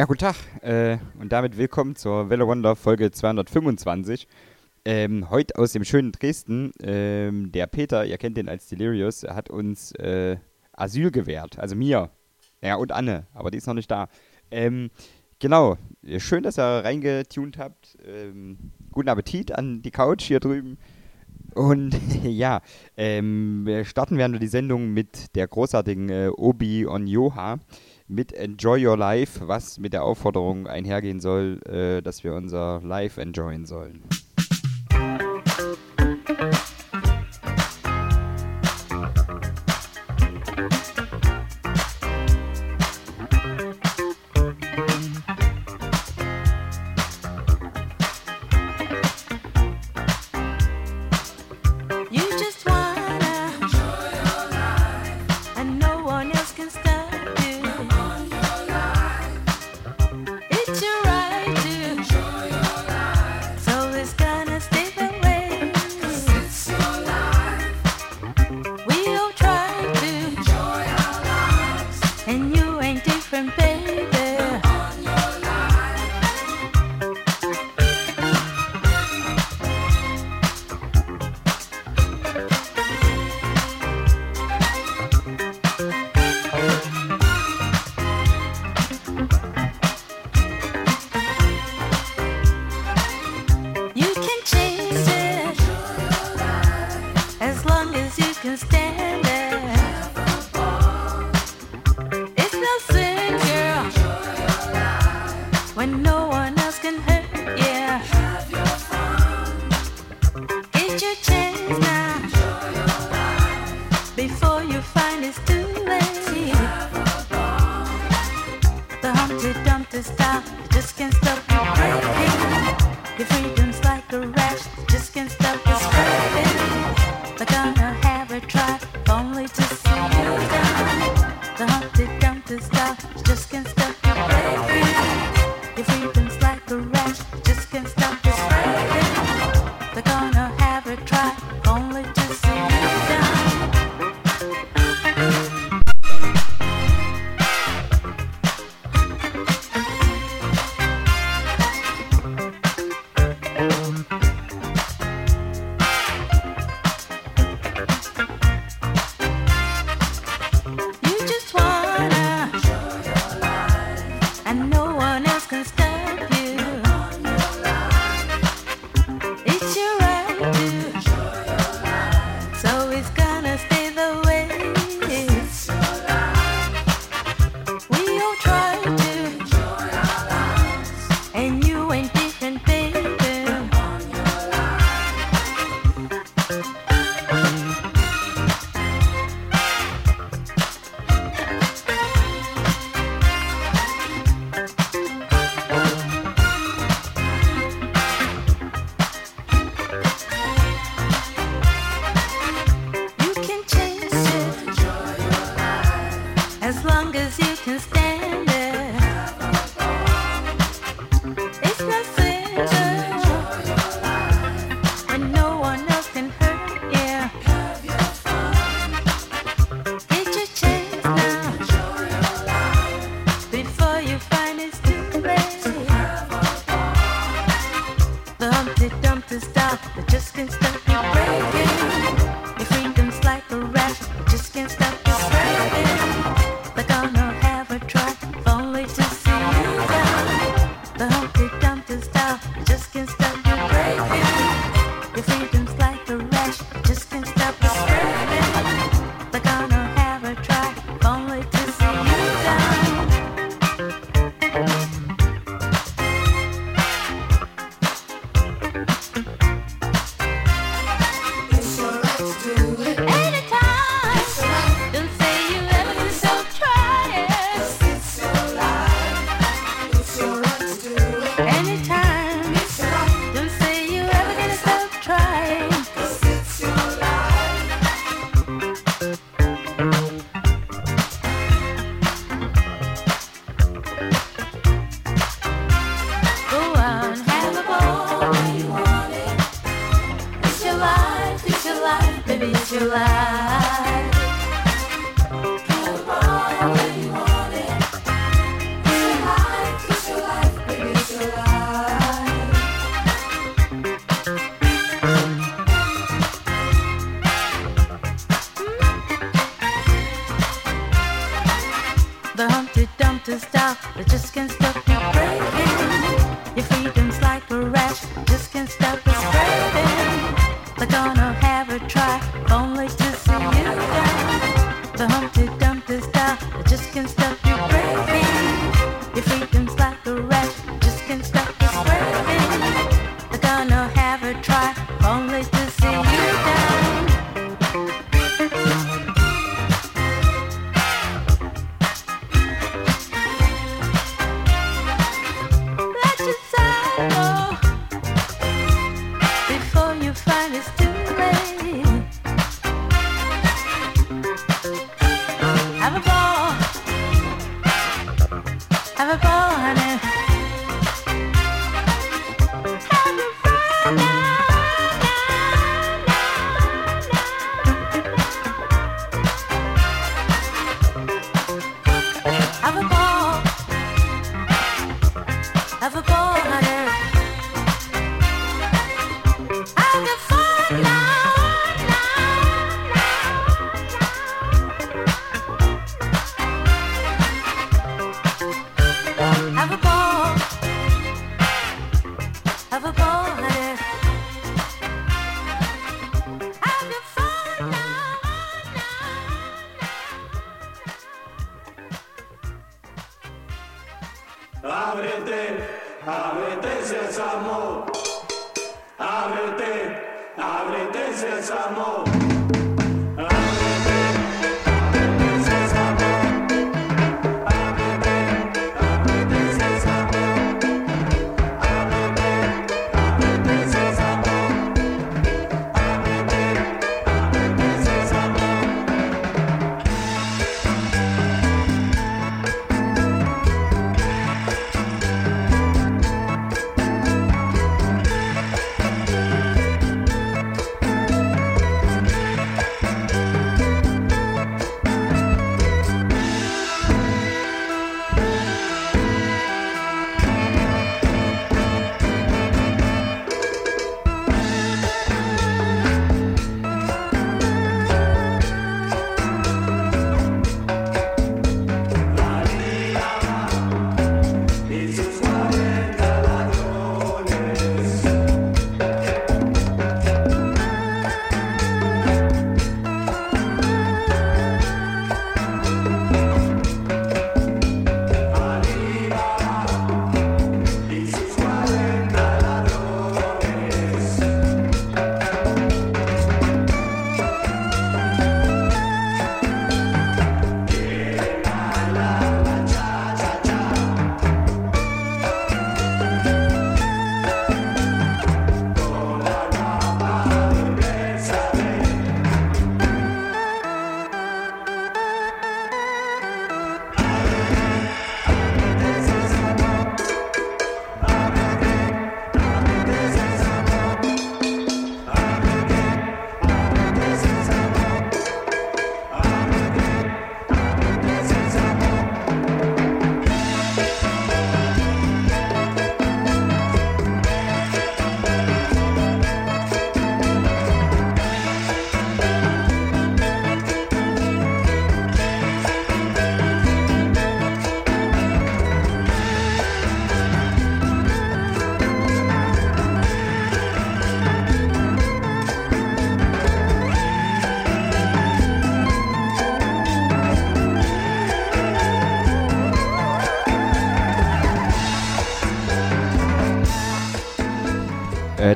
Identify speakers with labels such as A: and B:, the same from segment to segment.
A: Ja, guten Tag äh, und damit willkommen zur Welle Wonder Folge 225. Ähm, heute aus dem schönen Dresden. Ähm, der Peter, ihr kennt den als Delirious, hat uns äh, Asyl gewährt. Also mir. Ja, und Anne, aber die ist noch nicht da. Ähm, genau. Schön, dass ihr reingetunt habt. Ähm, guten Appetit an die Couch hier drüben. Und ja, ähm, starten werden wir die Sendung mit der großartigen äh, Obi on Yoha mit Enjoy Your Life, was mit der Aufforderung einhergehen soll, äh, dass wir unser Life enjoyen sollen.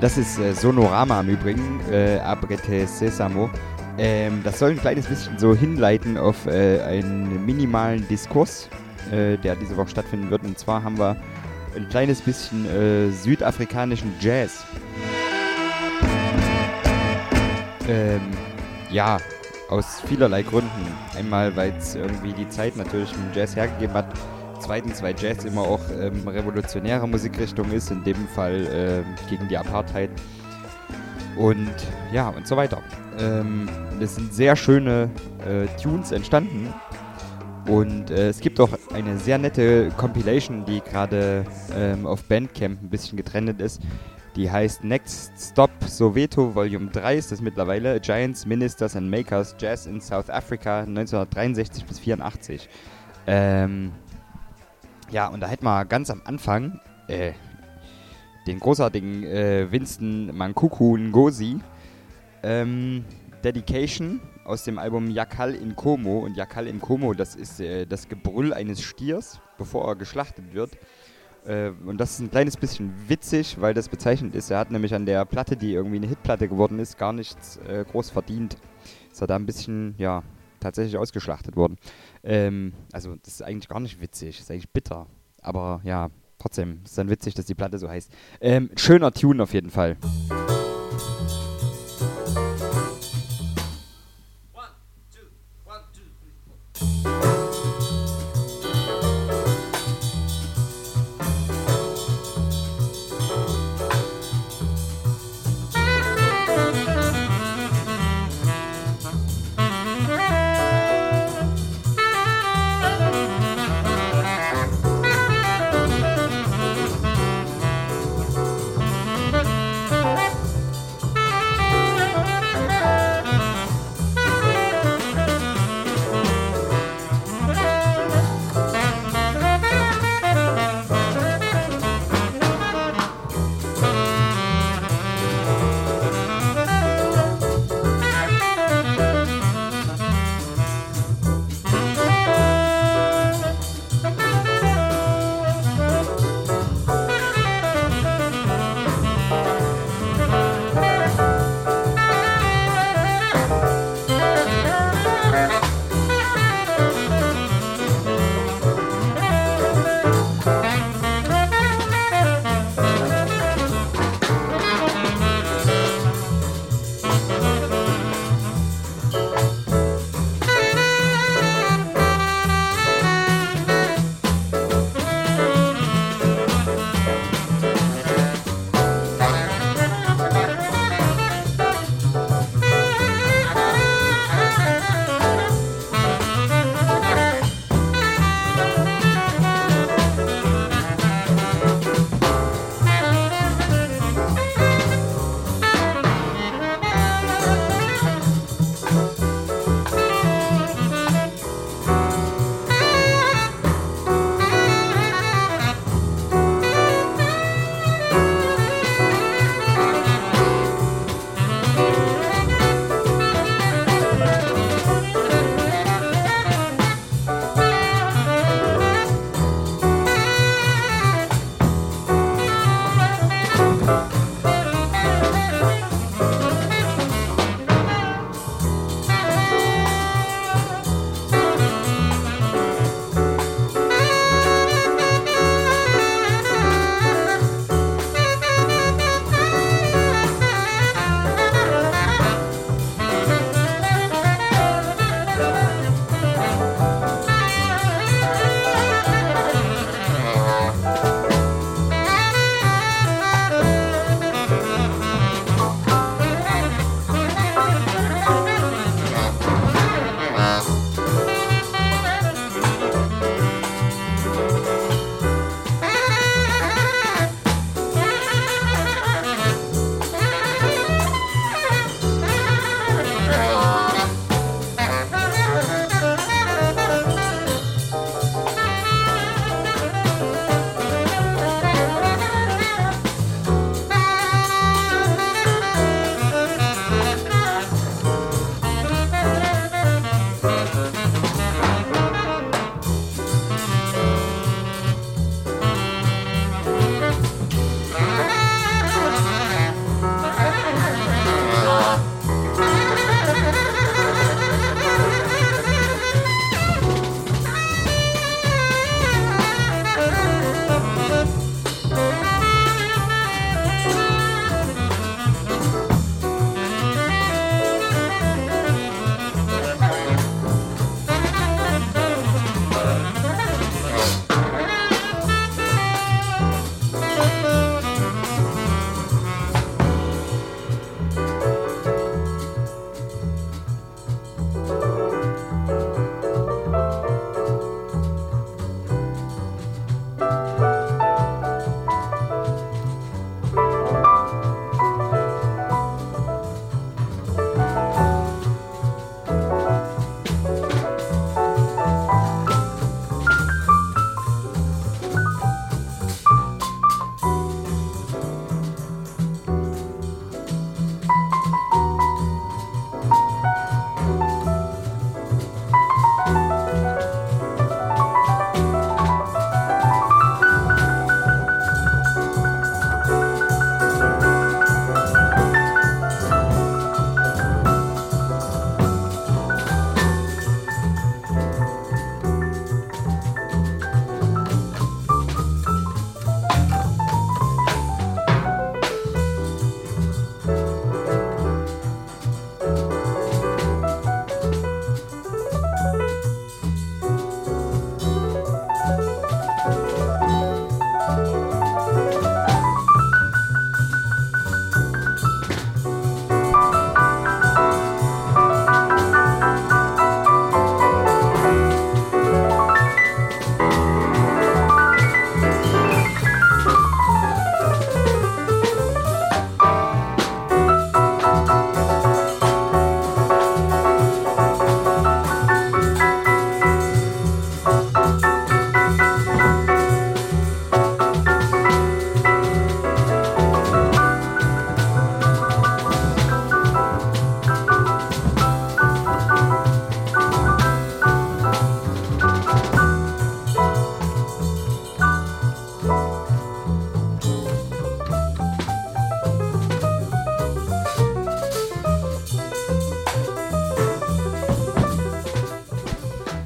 B: Das ist äh, Sonorama im Übrigen, äh, Abrete Sesamo. Ähm, das soll ein kleines bisschen so hinleiten auf äh, einen minimalen Diskurs, äh, der diese Woche stattfinden wird. Und zwar haben wir ein kleines bisschen äh, südafrikanischen Jazz. Ähm, ja, aus vielerlei Gründen. Einmal, weil es irgendwie die Zeit natürlich im Jazz hergegeben hat. Zweitens, weil Jazz immer auch ähm, revolutionäre Musikrichtung ist, in dem Fall ähm, gegen die Apartheid. Und ja, und so weiter. Ähm, es sind sehr schöne äh, Tunes entstanden. Und äh, es gibt auch eine sehr nette Compilation, die gerade ähm, auf Bandcamp ein bisschen getrennt ist. Die heißt Next Stop Soweto Volume 3 ist das mittlerweile. Giants, Ministers and Makers Jazz in South Africa 1963 bis 84. Ähm, Ja, und da hätten wir ganz am Anfang äh, den großartigen äh, Winston Mankuku Ngozi ähm, Dedication aus dem Album Yakal in Como. Und Yakal in Como, das ist äh, das Gebrüll eines Stiers, bevor er geschlachtet wird. Äh, und das ist ein kleines bisschen witzig, weil das bezeichnend ist. Er hat nämlich an der Platte, die irgendwie eine Hitplatte geworden ist, gar nichts äh, groß verdient. Ist er da ein bisschen, ja, tatsächlich ausgeschlachtet worden. Ähm, also, das ist eigentlich gar nicht witzig, ist eigentlich bitter. Aber ja, trotzdem ist dann witzig, dass die Platte so heißt. Ähm, schöner Tune auf jeden Fall.
C: Thank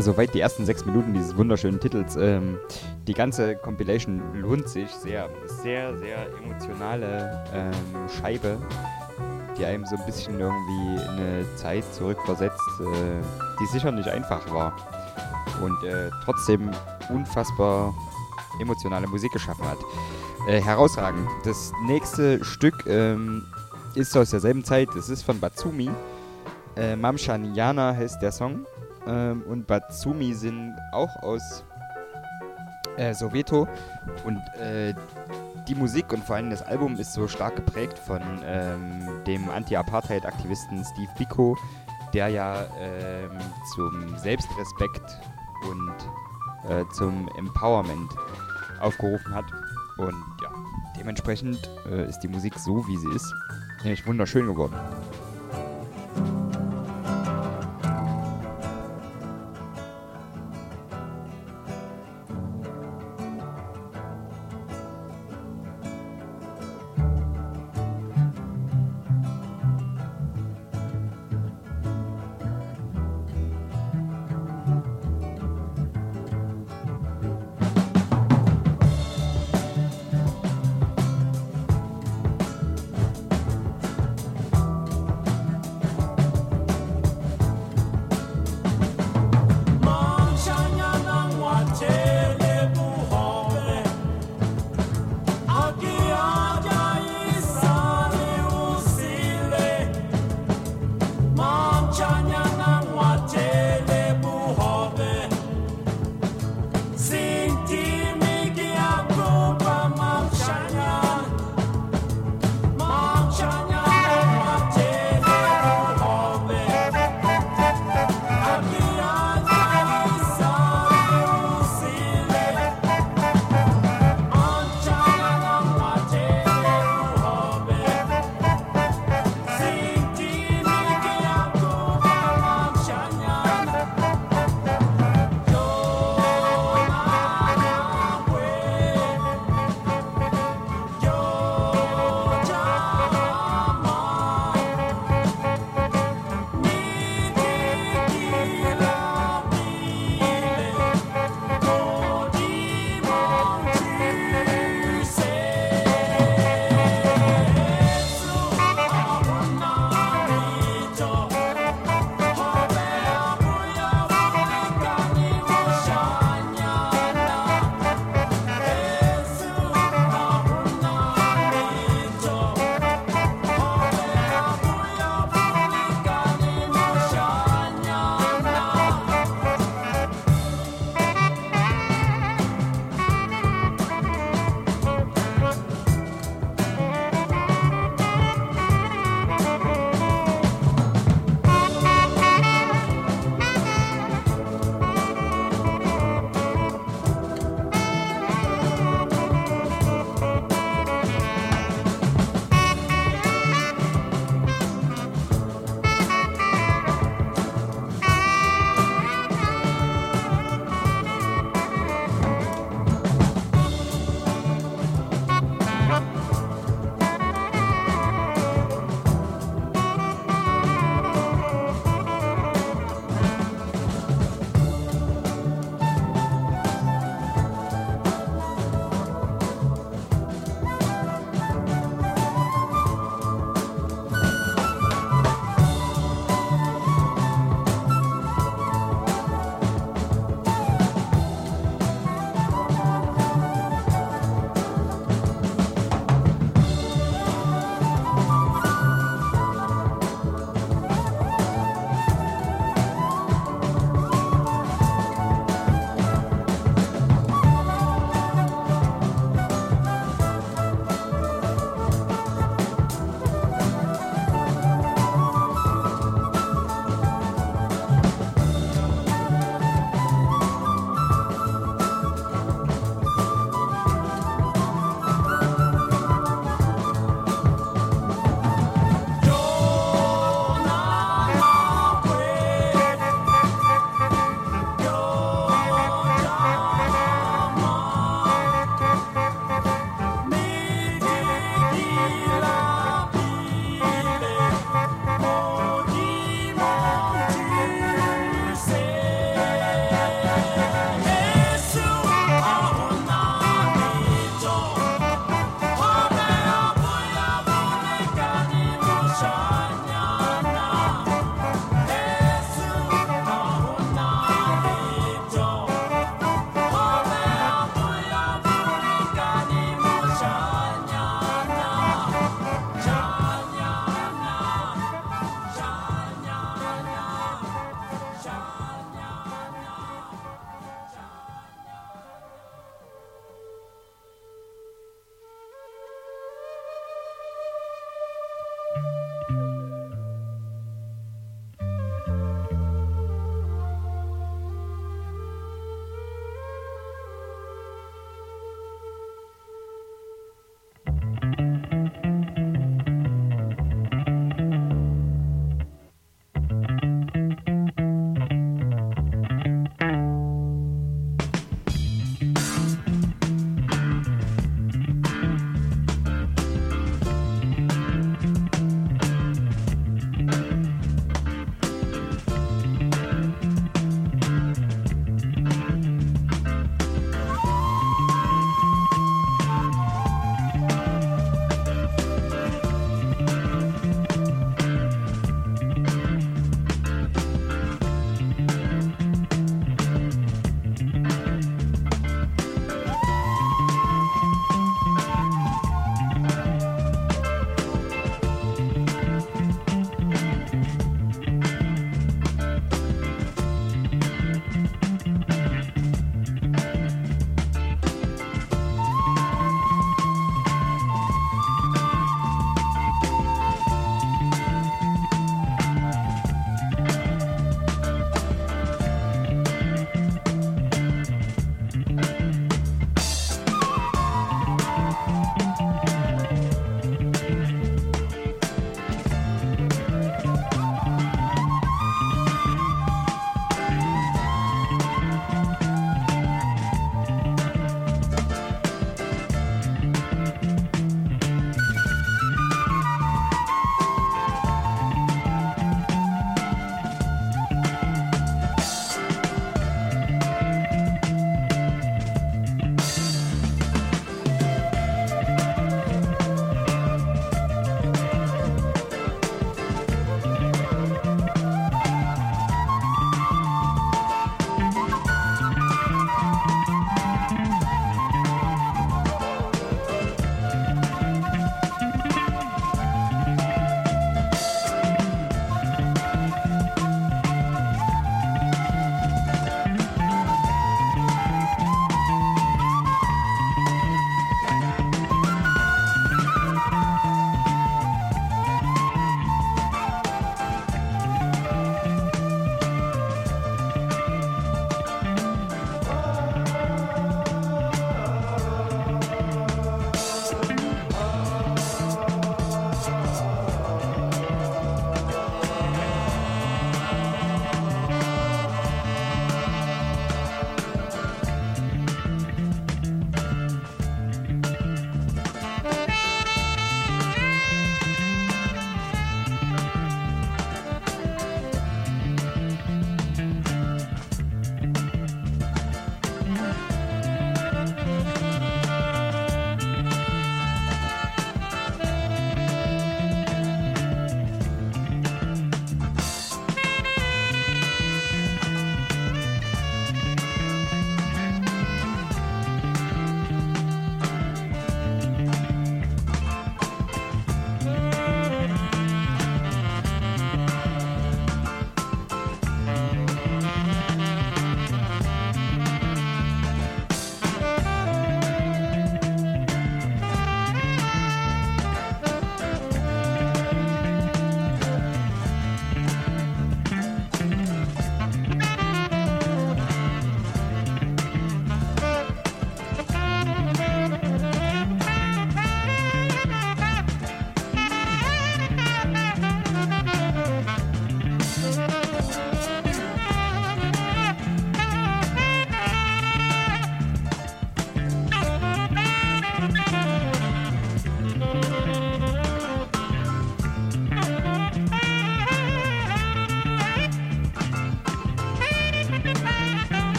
B: Soweit die ersten sechs Minuten dieses wunderschönen Titels. Ähm, die ganze Compilation lohnt sich sehr. Sehr, sehr emotionale ähm, Scheibe, die einem so ein bisschen irgendwie in eine Zeit zurückversetzt, äh, die sicher nicht einfach war. Und äh, trotzdem unfassbar emotionale Musik geschaffen hat. Äh, herausragend. Das nächste Stück ähm, ist aus derselben Zeit. Es ist von Batsumi. Äh, Mamshaniana heißt der Song. Ähm, und Batsumi sind auch aus äh, Soweto. Und äh, die Musik und vor allem das Album ist so stark geprägt von ähm, dem Anti-Apartheid-Aktivisten Steve Biko, der ja ähm, zum Selbstrespekt und äh, zum Empowerment aufgerufen hat. Und ja, dementsprechend äh, ist die Musik so, wie sie ist, nämlich wunderschön geworden.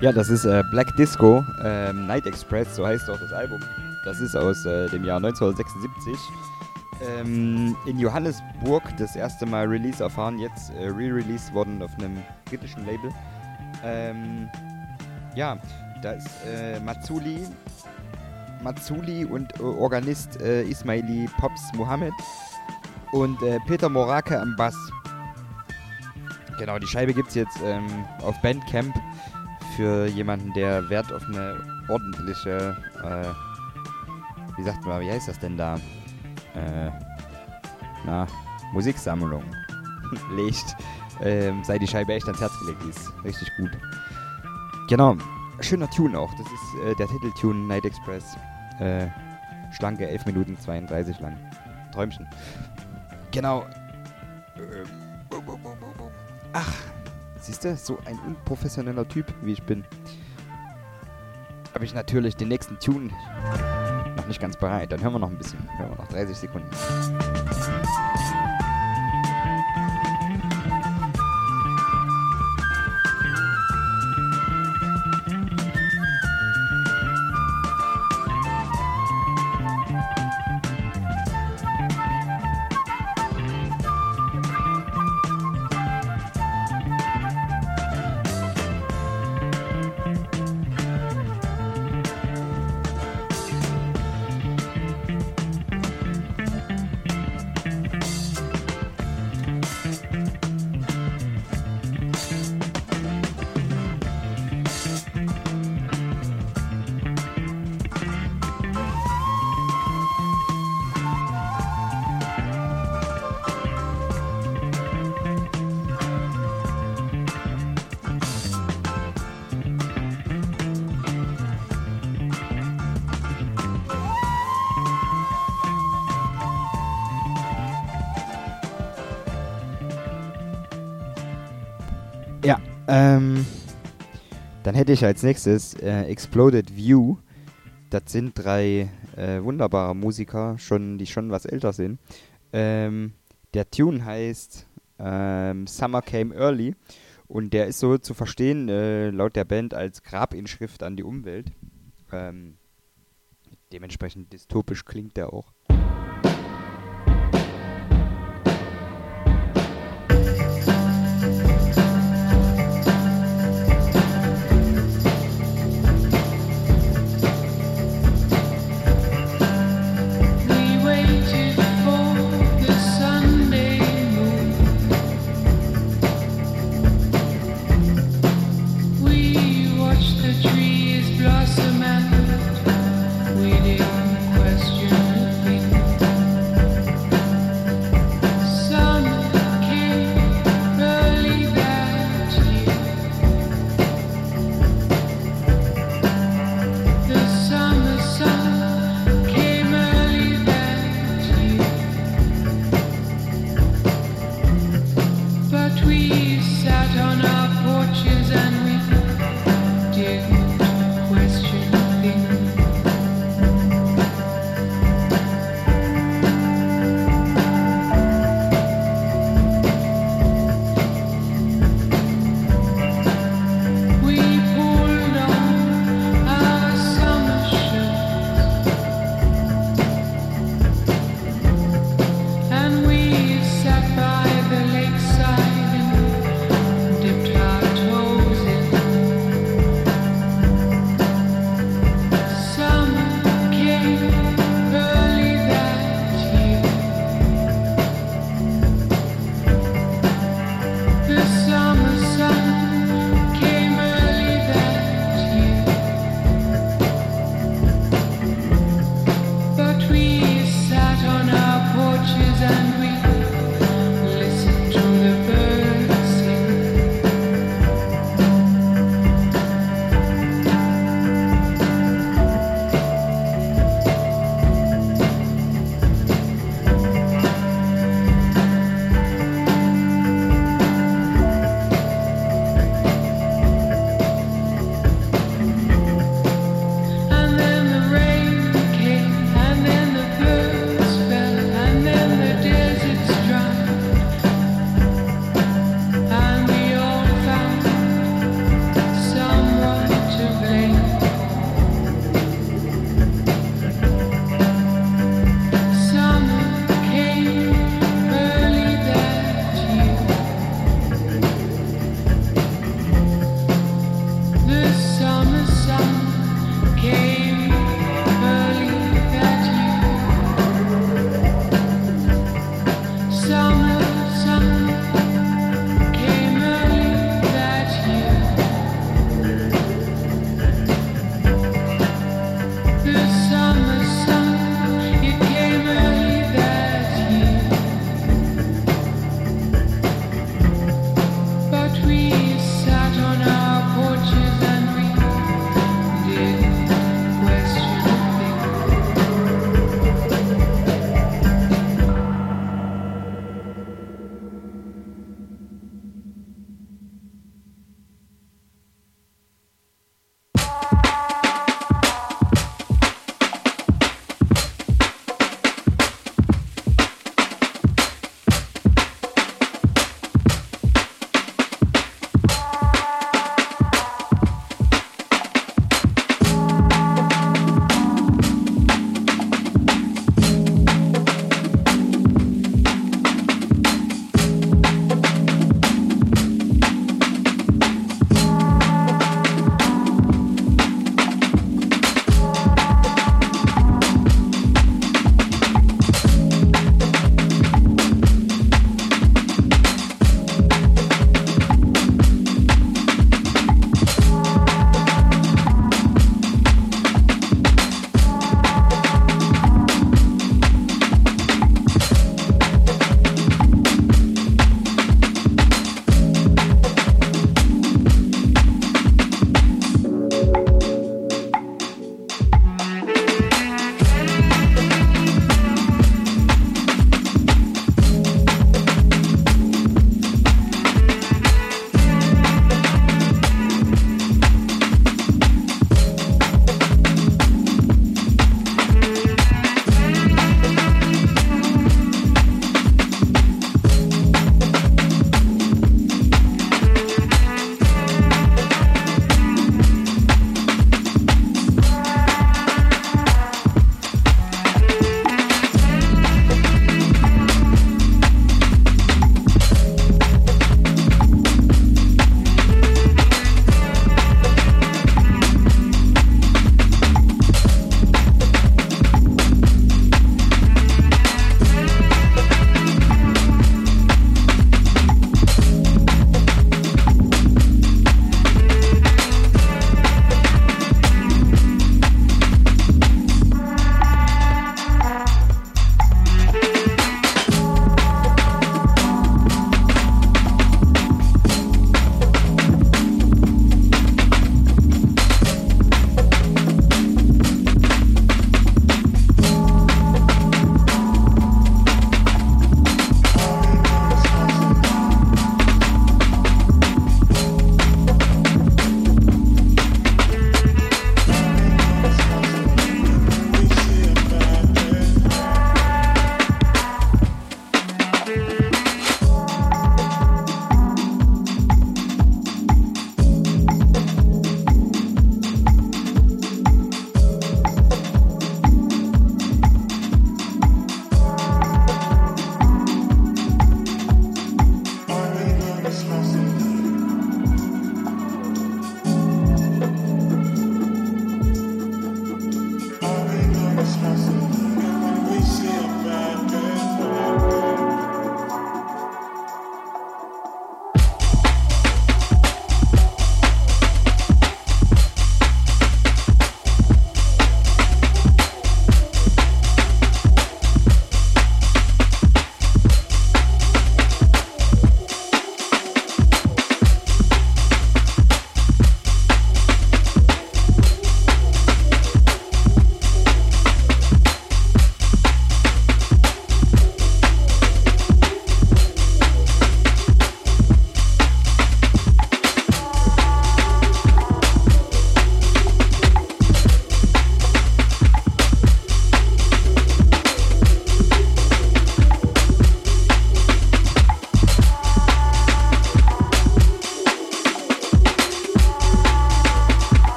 B: Ja, das ist äh, Black Disco, ähm, Night Express, so heißt auch das Album. Das ist aus äh, dem Jahr 1976. Ähm, in Johannesburg das erste Mal Release erfahren, jetzt äh, re-released worden auf einem britischen Label. Ähm, ja, da ist äh, Matsuli, Matsuli und äh, Organist äh, Ismaili Pops Mohammed und äh, Peter Morake am Bass. Genau, die Scheibe gibt es jetzt ähm, auf Bandcamp für jemanden, der Wert auf eine ordentliche, äh, wie sagt man, wie heißt das denn da? Äh, na, Musiksammlung legt, ähm, sei die Scheibe echt ans Herz gelegt, die ist richtig gut. Genau, schöner Tune auch, das ist äh, der Titeltune Night Express. Äh, schlanke 11 Minuten 32 lang. Träumchen. Genau. Ähm, Ach, siehst du, so ein unprofessioneller Typ, wie ich bin, habe ich natürlich den nächsten Tune noch nicht ganz bereit. Dann hören wir noch ein bisschen. Hören wir noch 30 Sekunden.
D: hätte ich als nächstes äh, Exploded View. Das sind drei äh, wunderbare Musiker, schon, die schon was älter sind. Ähm, der Tune heißt ähm, Summer Came Early und der ist so zu verstehen, äh, laut der Band, als Grabinschrift an die Umwelt. Ähm, dementsprechend dystopisch klingt der auch.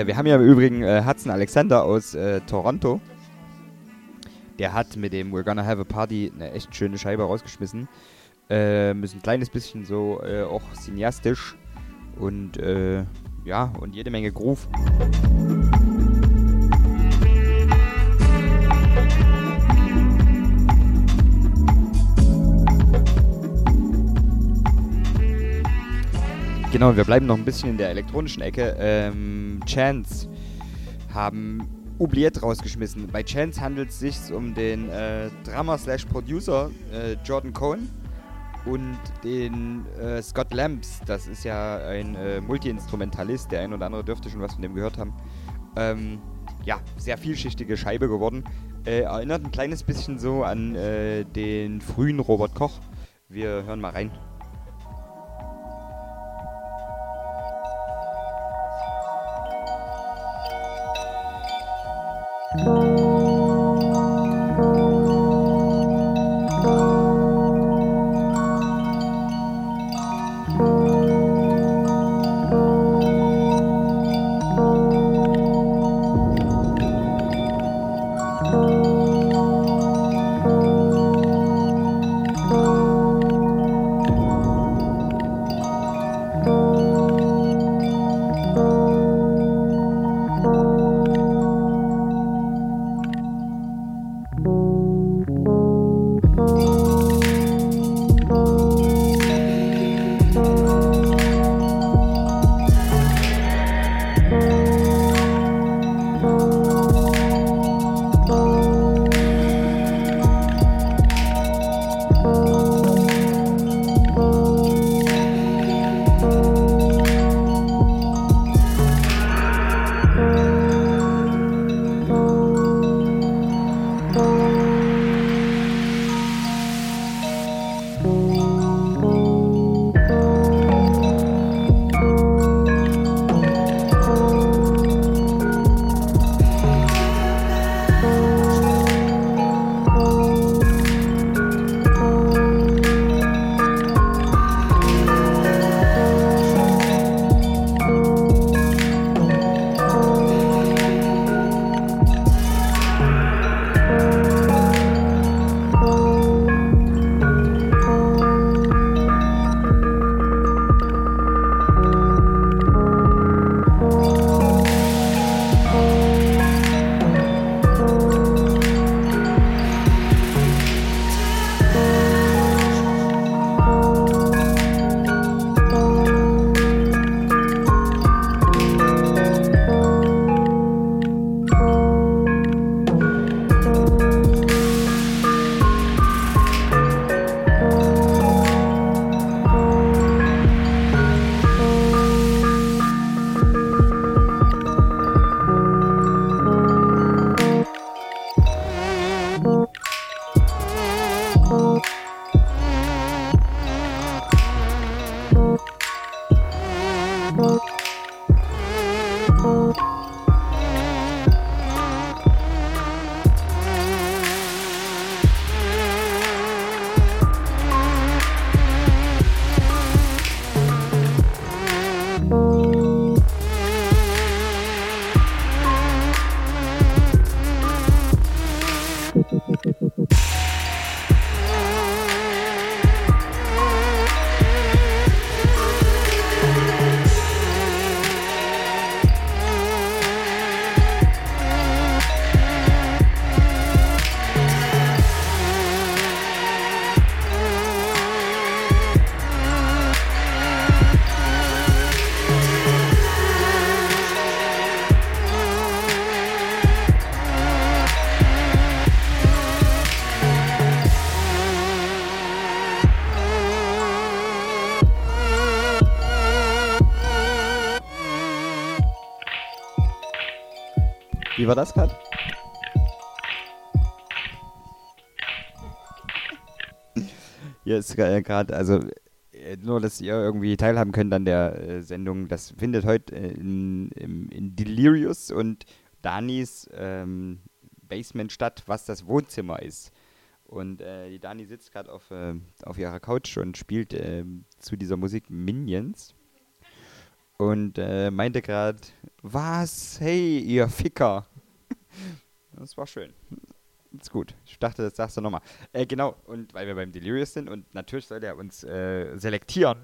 B: Äh, wir haben ja im Übrigen äh, Hudson Alexander aus äh, Toronto. Der hat mit dem We're Gonna Have a Party eine echt schöne Scheibe rausgeschmissen. Äh, ist ein kleines bisschen so äh, auch cineastisch und äh, ja, und jede Menge Groove. Genau, wir bleiben noch ein bisschen in der elektronischen Ecke. Ähm, Chance haben Oubliette rausgeschmissen. Bei Chance handelt es sich um den äh, Drummer slash Producer äh, Jordan Cohen und den äh, Scott Lamps. Das ist ja ein äh, Multi-Instrumentalist. Der ein oder andere dürfte schon was von dem gehört haben. Ähm, ja, sehr vielschichtige Scheibe geworden. Äh, erinnert ein kleines bisschen so an äh, den frühen Robert Koch. Wir hören mal rein. War das gerade? Hier ist gerade, also äh, nur, dass ihr irgendwie teilhaben könnt an der äh, Sendung. Das findet heute äh, in, im, in Delirious und Danis ähm, Basement statt, was das Wohnzimmer ist. Und äh, die Dani sitzt gerade auf, äh, auf ihrer Couch und spielt ähm, zu dieser Musik Minions. und äh, meinte gerade, was? Hey, ihr Ficker. Das war schön. Ist gut. Ich dachte, das sagst du nochmal. Äh, genau, und weil wir beim Delirious sind und natürlich soll er uns äh, selektieren,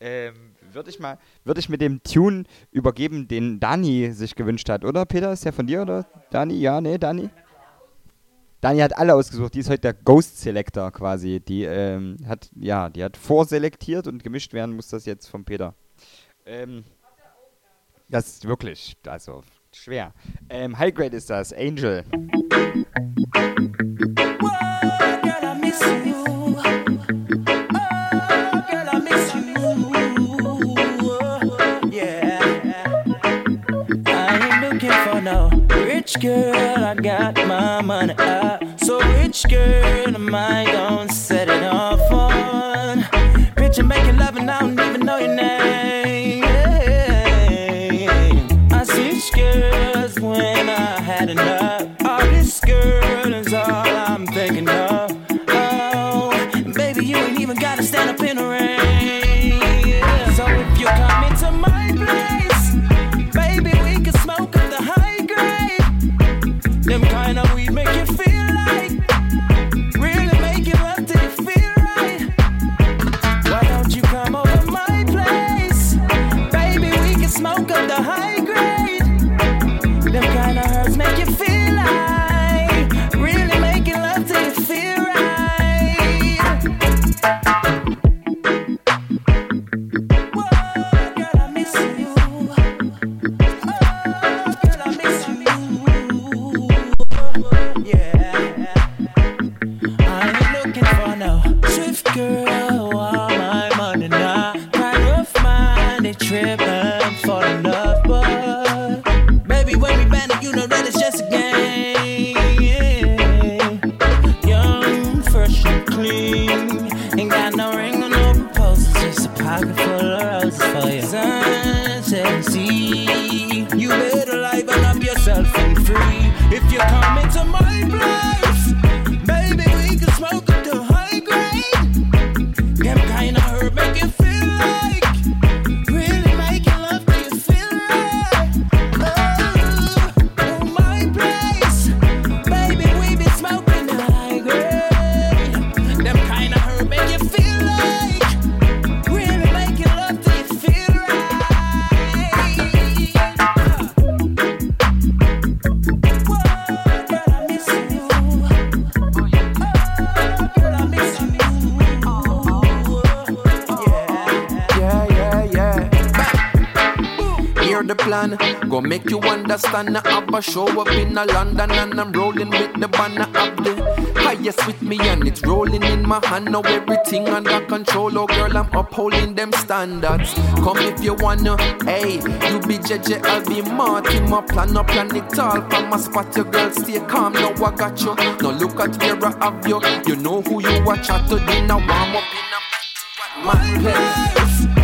B: ähm, würde ich mal, würde ich mit dem Tune übergeben, den Dani sich gewünscht hat, oder Peter? Ist der von dir, oder? Dani? Ja, nee, Dani? Dani hat alle ausgesucht. Die ist heute der Ghost Selector quasi. Die ähm, hat, ja, die hat vorselektiert und gemischt werden muss das jetzt von Peter. Ähm, das ist wirklich, also schwer. Ähm, High Grade ist das, Angel.
D: Oh, rich girl. I got my money up. So rich girl, am I gonna set it off on? Picture making love and I don't even know your name.
E: Plan, go make you understand. I have a show up in a London and I'm rolling with the banner of the highest with me and it's rolling in my hand. Now everything under control. Oh girl, I'm upholding them standards. Come if you wanna, hey, you be JJ, I'll be Martin. My plan up, plan it all. From my spot, your girl stay calm. Now I got you. Now look at where I have you. You know who you watch out today. Now warm up in a my place.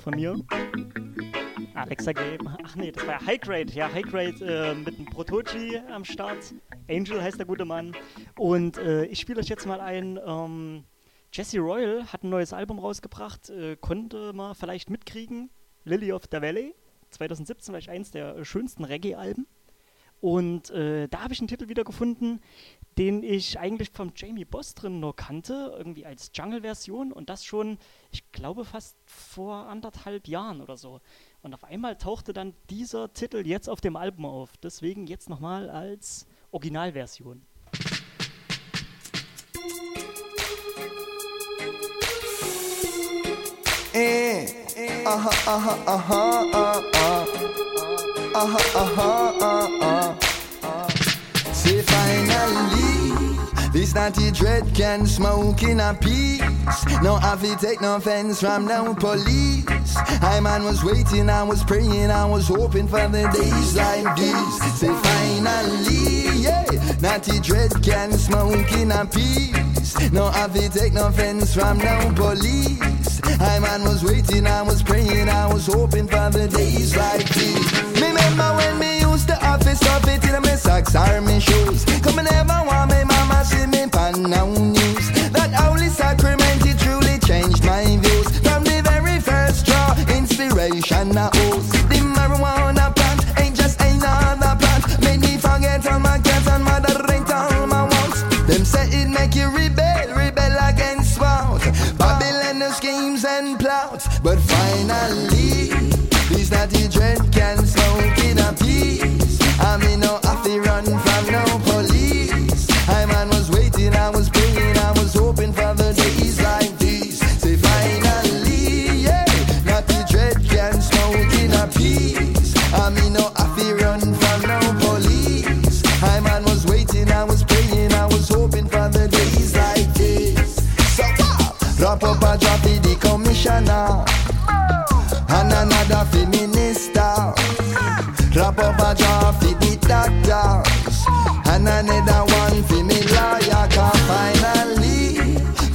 F: Von mir. Alexa Game. Ach nee, das war ja High Grade. Ja, High Grade äh, mit einem Protoji am Start. Angel heißt der gute Mann. Und äh, ich spiele euch jetzt mal ein. Ähm, Jesse Royal hat ein neues Album rausgebracht. Äh, konnte man vielleicht mitkriegen. Lily of the Valley. 2017 war ich eins der äh, schönsten Reggae-Alben. Und äh, da habe ich einen Titel wiedergefunden, den ich eigentlich vom Jamie Boss drin nur kannte, irgendwie als Jungle-Version und das schon, ich glaube, fast vor anderthalb Jahren oder so. Und auf einmal tauchte dann dieser Titel jetzt auf dem Album auf. Deswegen jetzt nochmal als Originalversion.
G: Eh, uh-huh, uh-huh, uh-huh, uh, uh. Uh-huh, uh-huh, uh, uh, uh. Say finally, this naughty dread can smoke in a peace. No to take no offense from no police. I man was waiting, I was praying, I was hoping for the days like these. Say finally, yeah, naughty dread can smoke in a peace. No to take no offense from no police. I man was waiting, I was praying, I was hoping for the days like these. Remember when me used to have to stuff it in my socks or my shoes. Come and never want me mama see me pan now commissioner and another for minister. Drop up a job for the doctors and another one for me lawyer. Cause finally,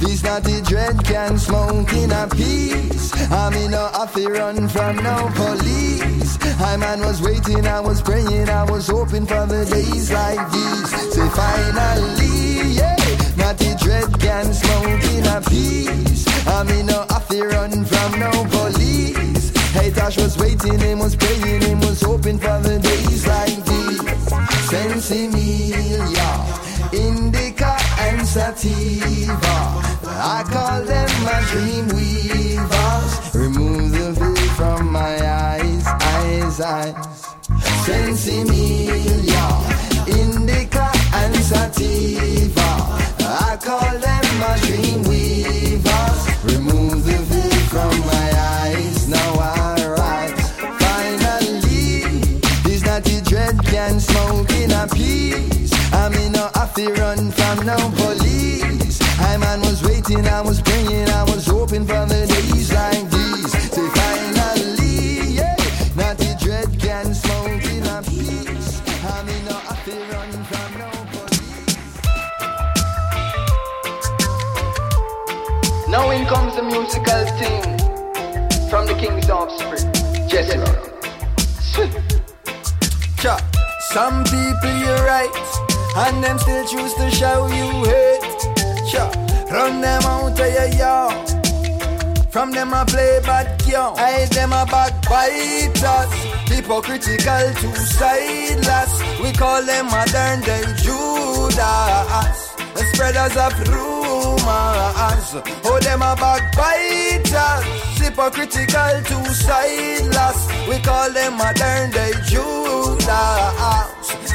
G: this naughty dread can smoke in a peace. I mean, no, I feel run from no police. I man was waiting, I was praying, I was hoping for the days like these. Say finally, yeah, naughty dread can smoke in a peace. I mean, no, I feel run from no police. Hey, Tosh was waiting, him was praying, him was hoping for the days like these. Sensimilia, indica and sativa. I call them my dream weavers. Remove the veil from my eyes, eyes, eyes. Sensimilia, indica and sativa. I call them my dream in a peace. I mean, no, I feel run from no police. I man was waiting, I was praying, I was hoping for the days like these. Say finally, yeah, naughty dread can smoke in a peace. I mean, no, I feel run from no police. Now in comes the musical thing from the king's offspring, Jesse Cha. Some people you're right, and them still choose to show you hate. Cha. Run them out of your yard. From them I play bad girl, I them a backbiters. Hypocritical, two-sideless. We call them modern day Judas. Spreaders of rumors. Oh, them a backbiters. Hypocritical, two-sideless. We call them modern day Judas.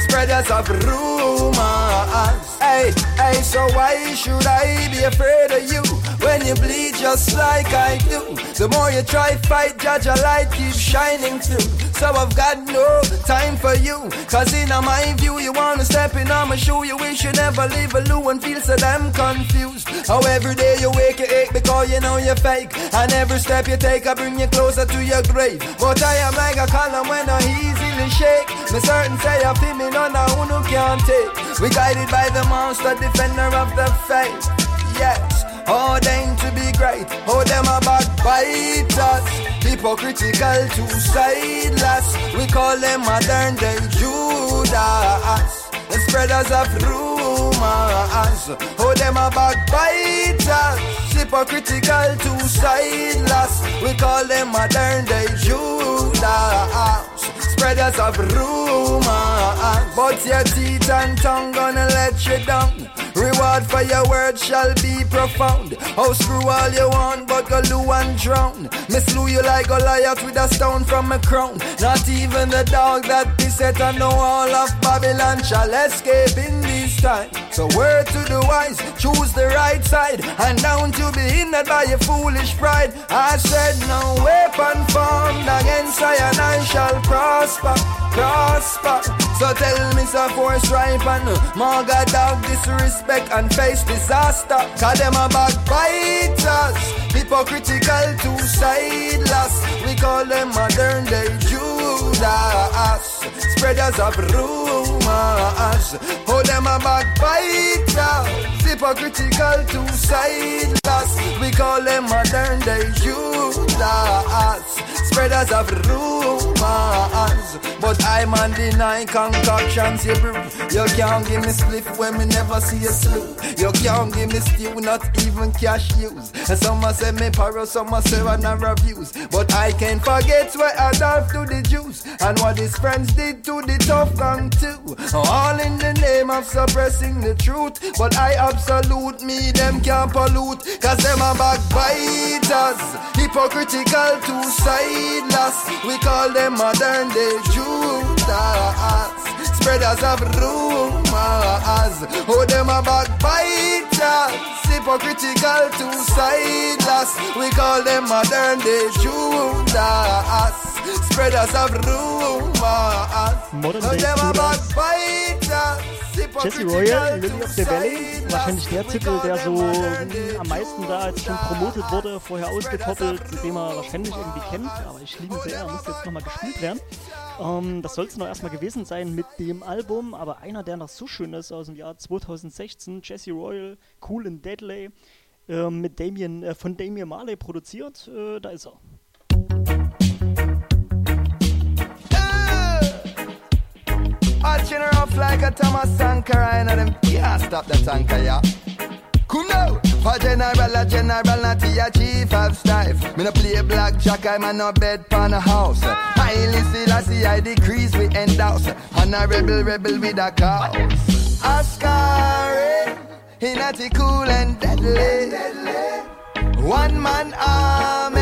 G: Spreaders of rumors. Hey, hey, so why should I be afraid of you? When you bleed just like I do The more you try fight, judge a light keeps shining through. So I've got no time for you Cause in my view you wanna step in on my shoe You wish you never leave alone and feel so damn confused. How every day you wake you ache because you know you're fake. And every step you take I bring you closer to your grave. But I am like a column when I easily shake. Me certain say I feel me none of who can't take. We guided by the monster defender of the faith. Yes Oh, ordained to be great. Oh, them a backbiters, hypocritical, two-sideless. We call them modern day Judas, the spreaders of rumors. Oh, them a backbiters, hypocritical, two-sideless. We call them modern day Judas, spreaders of rumor. But your teeth and tongue gonna let you down. Reward for your words shall be profound. Oh, screw all you want, but go loo and drown. Me slew you like a Goliath with a stone from a crown. Not even the dog that is set on the wall of Babylon shall escape in this time. So word to the wise, choose the right side, and don't you be hindered by your foolish pride. I said no weapon formed against I and I shall prosper, prosper. prosper. So tell me some force ripe and uh, maga dog disrespect and face disaster. Cause them a backbiters, hypocritical two sideless. We call them modern day Judas, spreaders of rumors. Oh, them a backbiters, hypocritical two sideless. We call them modern day Judas, spreaders of rumors. But I'm on concoctions you. You can't give me spliff when me never see a slew. You can't give me stew, not even cash use. And some a say me paro, some a say I reviews. But I can't forget what Adolf to the Jews and what his friends did to the tough gang too. All in the name of suppressing the truth. But I absolute me, them can't pollute. Cause them are backbiters, hypocritical, two sideless. We call them modern day Judas. Spreaders of rumors. Oh, them are backbiters, hypocritical, two sideless. We call them modern day Judas. Spreaders of rumors.
F: Modern
G: Oh, them
F: Judas.
G: backbiters,
F: Jesse Royal, Lily of the Valley, wahrscheinlich der Titel, der so am meisten da jetzt schon promotet wurde, vorher ausgekoppelt, den man wahrscheinlich irgendwie kennt, aber ich liebe ihn sehr, er muss jetzt nochmal gespielt werden. Ähm, das soll es noch erstmal gewesen sein mit dem Album, aber einer, der noch so schön ist aus dem Jahr 2016, Jesse Royal, Cool and Deadly, ähm, mit Damien, äh, von Damien Marley produziert, äh, da ist er.
G: Arching her off like a Thomas Sankara, and them can't stop the tanker, yeah. Come now, for general, a general, not a chief of staff. Me no play blackjack, I'm a no bed pan a house. Haile Selassie, I decrease we end house. And a rebel, rebel with a cause. Oscar, he not cool and deadly. One man army,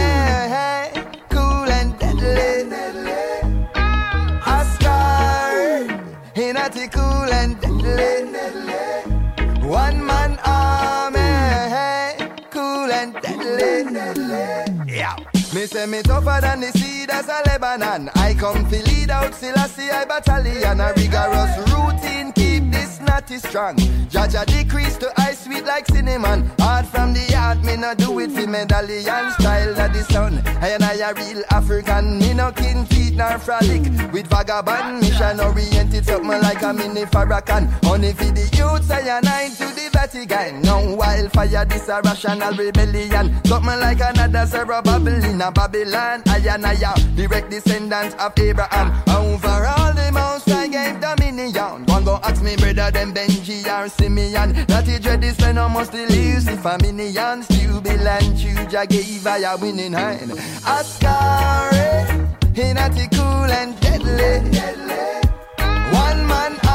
G: say me tougher than the cedars of Lebanon. I come to lead out Selassie I battalion. A rigorous routine keep this natty strong. Jaja decrease to ice sweet like cinnamon. Hard from the heart, me no do it for medallion style of the sun. I and I a real African, me no kin feet nor frolic. With vagabond mission oriented something like a mini Farrakhan. Only for the youths I and I to the Vatican. No wildfire, this a rational rebellion. Something like another Zerubbabel in a Babylon. I and I a direct descendants of Abraham. Over all the most I gave dominion. Go ask me brother them Benji or Simeon. That he dread this man almost the Lucifer minions. Jubilant Juja gave I a winning hand. Oscar, he not cool and deadly. One man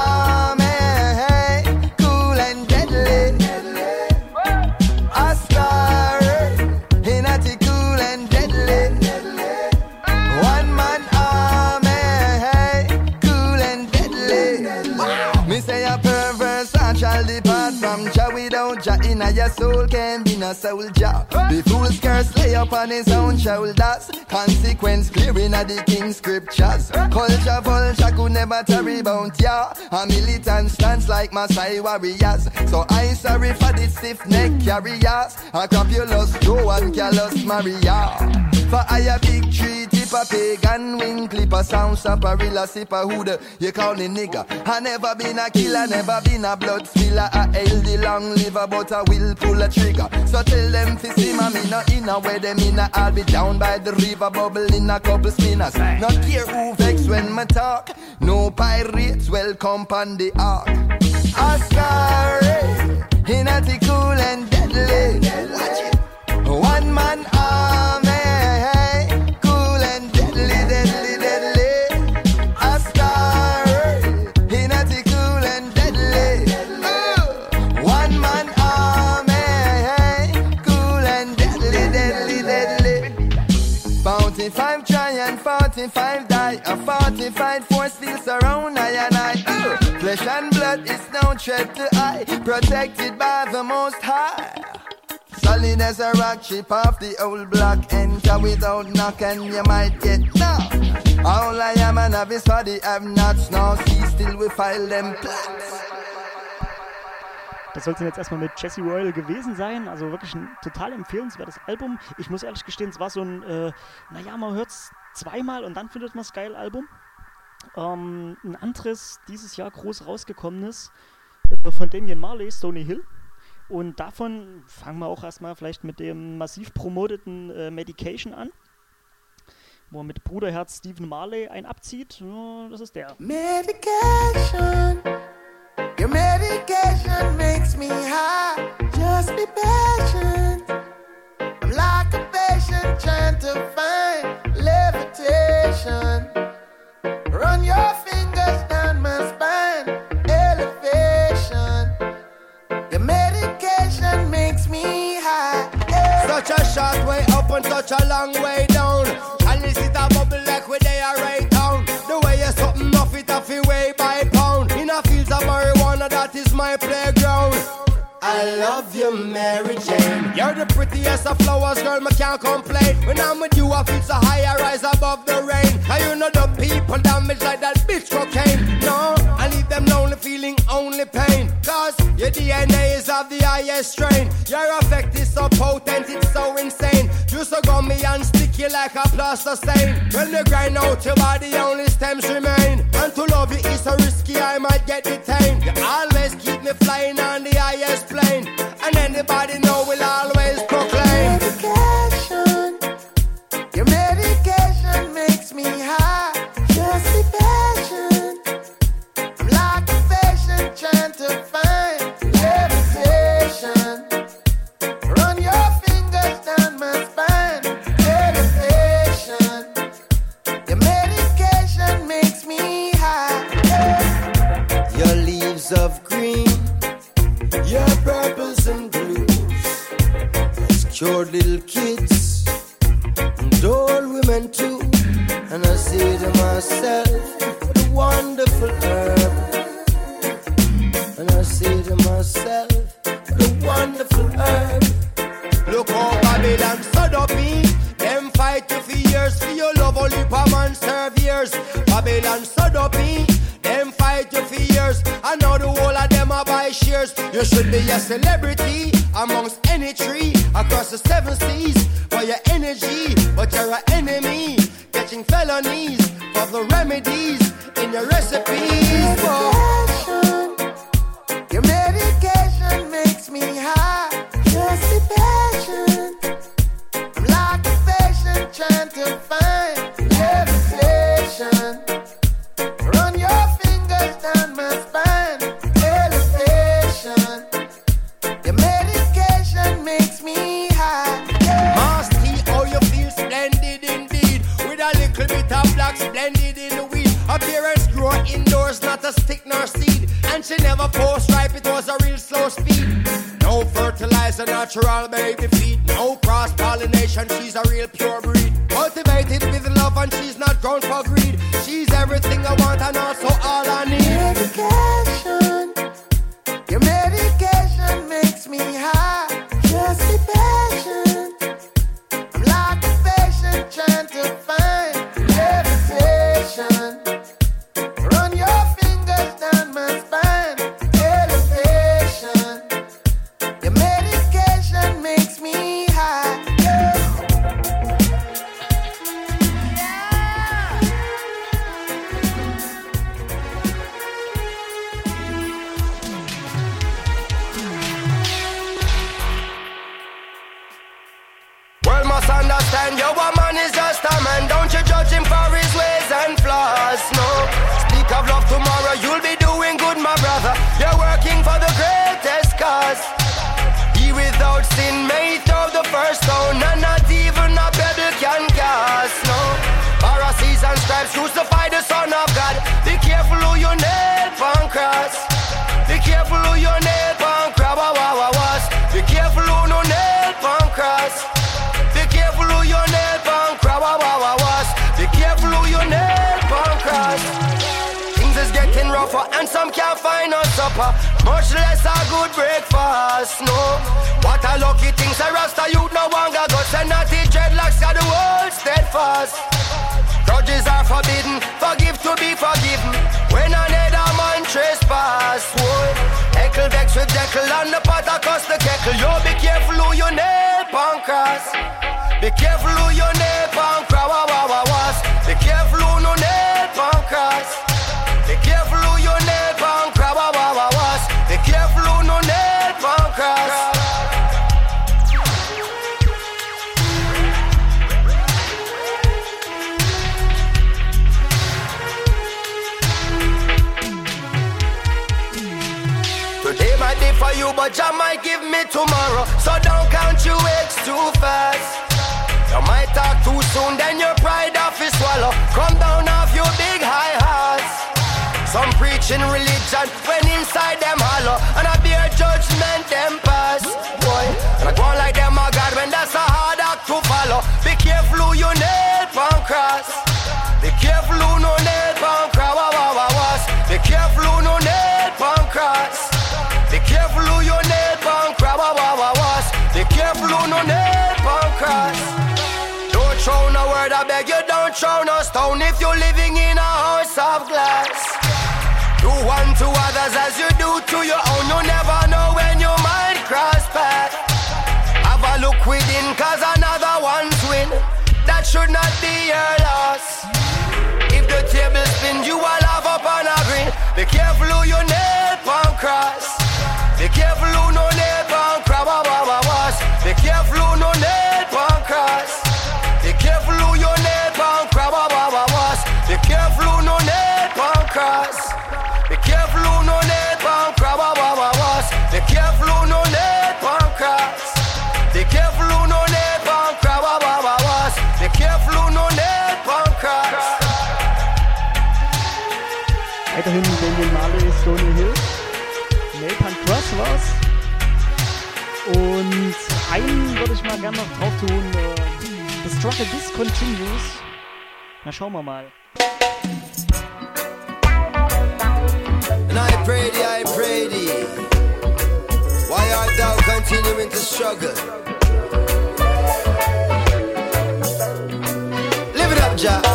G: without your soul can be no soldier. The fool's curse lay upon his own shoulders. Consequence clear in the king's scriptures. Culture vulture could never tarry bout ya. A militant stance like Maasai warriors. So I sorry for the stiff neck carriers. A crapulous Joe and callous Maria. For I a big tree tip a pagan wing clip a sound saparilla sipper who the you call me nigga. I never been a killer, never been a blood spiller. A healthy long liver, but I will pull a trigger. So tell them fi see ma me no in a where them in a I'll be down by the river bubble in a couple spinners. Not care who vex when me talk. No pirates welcome on the ark. Oscar, in a cool and
H: A 45 force feels surround I and I. Flesh and blood is no threat to I. Protected by the most high. Solid as a rock, chip off the old block. Enter without knock and you might get knocked. All I am a novice for the have nots. Now see still we file them plans.
F: Das soll es jetzt erstmal mit Jesse Royal gewesen sein. Also wirklich ein total empfehlenswertes Album. Ich muss ehrlich gestehen, es war so ein, äh, naja, man hört es zweimal und dann findet man das geil Album. Ähm, ein anderes dieses Jahr groß rausgekommenes äh, von Damian Marley, Stony Hill. Und davon fangen wir auch erstmal vielleicht mit dem massiv promoteten äh, Medication an. Wo er mit Bruderherz Stephen Marley einen abzieht. Ja, das ist der.
H: Medication. Your medication makes me high. Just be patient. I'm like a patient trying to find levitation. Run your fingers down my spine. Elevation. Your medication makes me high.
I: Such a short way up and such a long way down. Chalice it a bubble like we they are right down. The way you something off it off way by pound. In a fields of marijuana, that is my playground. I love you, Mary Jane. You're the prettiest of flowers, girl, me can't complain. When I'm with you, I feel so high, I rise above the rain. Now you know the people damage like that bitch cocaine. No, I leave them lonely, feeling only pain. Cause your DNA is of the highest strain. Your effect is so potent, it's so insane. You so gummy and sticky like a plaster stain. When you grind out your body, only stems remain. And to love you is so risky, I might get detained. You cured little kids and old women too. And I say to myself, what a wonderful herb. And I say to myself, what a wonderful herb. Look how Babylon stood up me. Them fight you for years for your love, only a man serve years. Babylon stood up me. Them fight you for years. I know the whole of shares. You should be a celebrity amongst any tree across the seven seas for your energy, but you're an enemy. Catching felonies for the remedies in your recipes.
H: Medication. Your medication makes me high. Just be patient. I'm like a patient trying to find levitation.
I: Splendid in the weed. Appearance grow indoors, not a stick nor seed. And she never post ripe, it was a real slow speed. No fertilizer, natural baby feed. No cross pollination, she's a real pure breed. Cultivated with love and she's not grown for
F: Tony Hill. Nathan Cross war's. Und einen würde ich mal gerne noch drauf tun. Äh, The Struggle Discontinues. Na, schauen wir mal.
J: And I pray thee, I pray thee. Why art thou continuing to struggle? Live it up, Jack.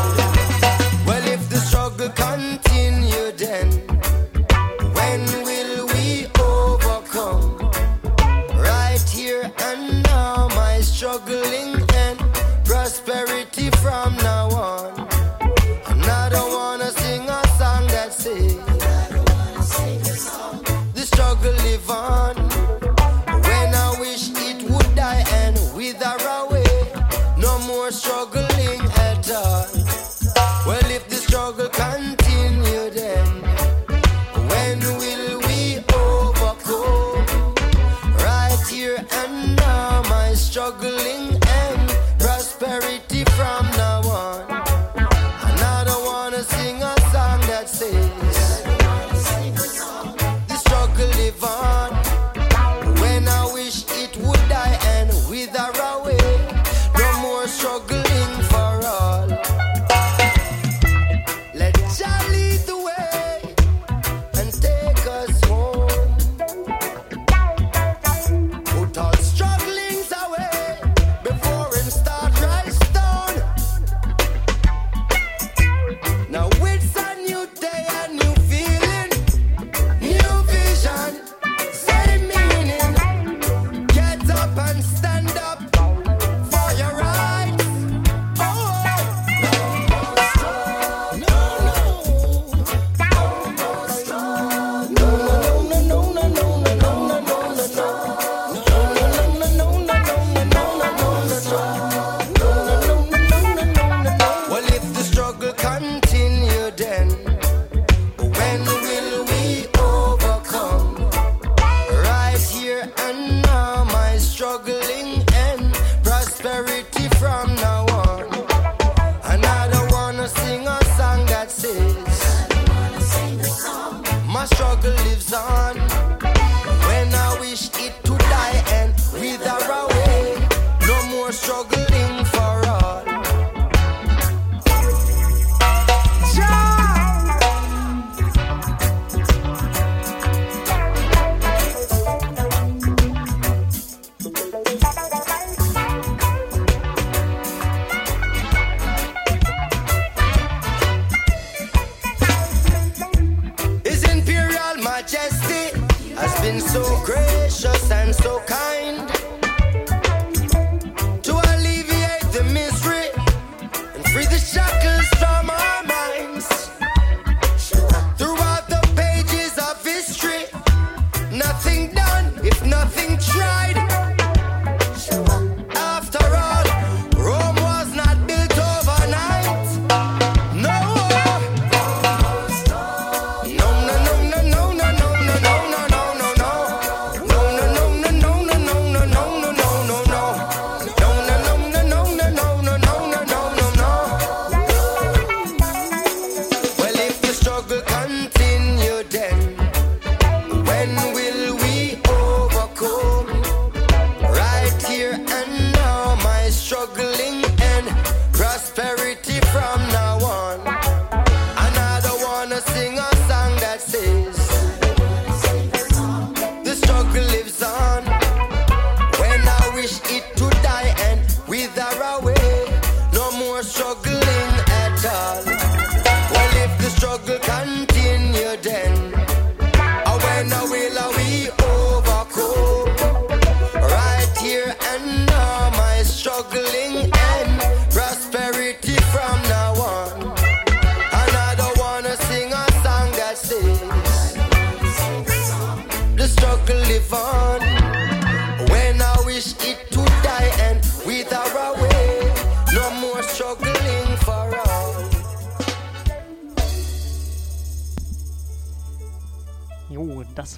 J: Struggling and prosperity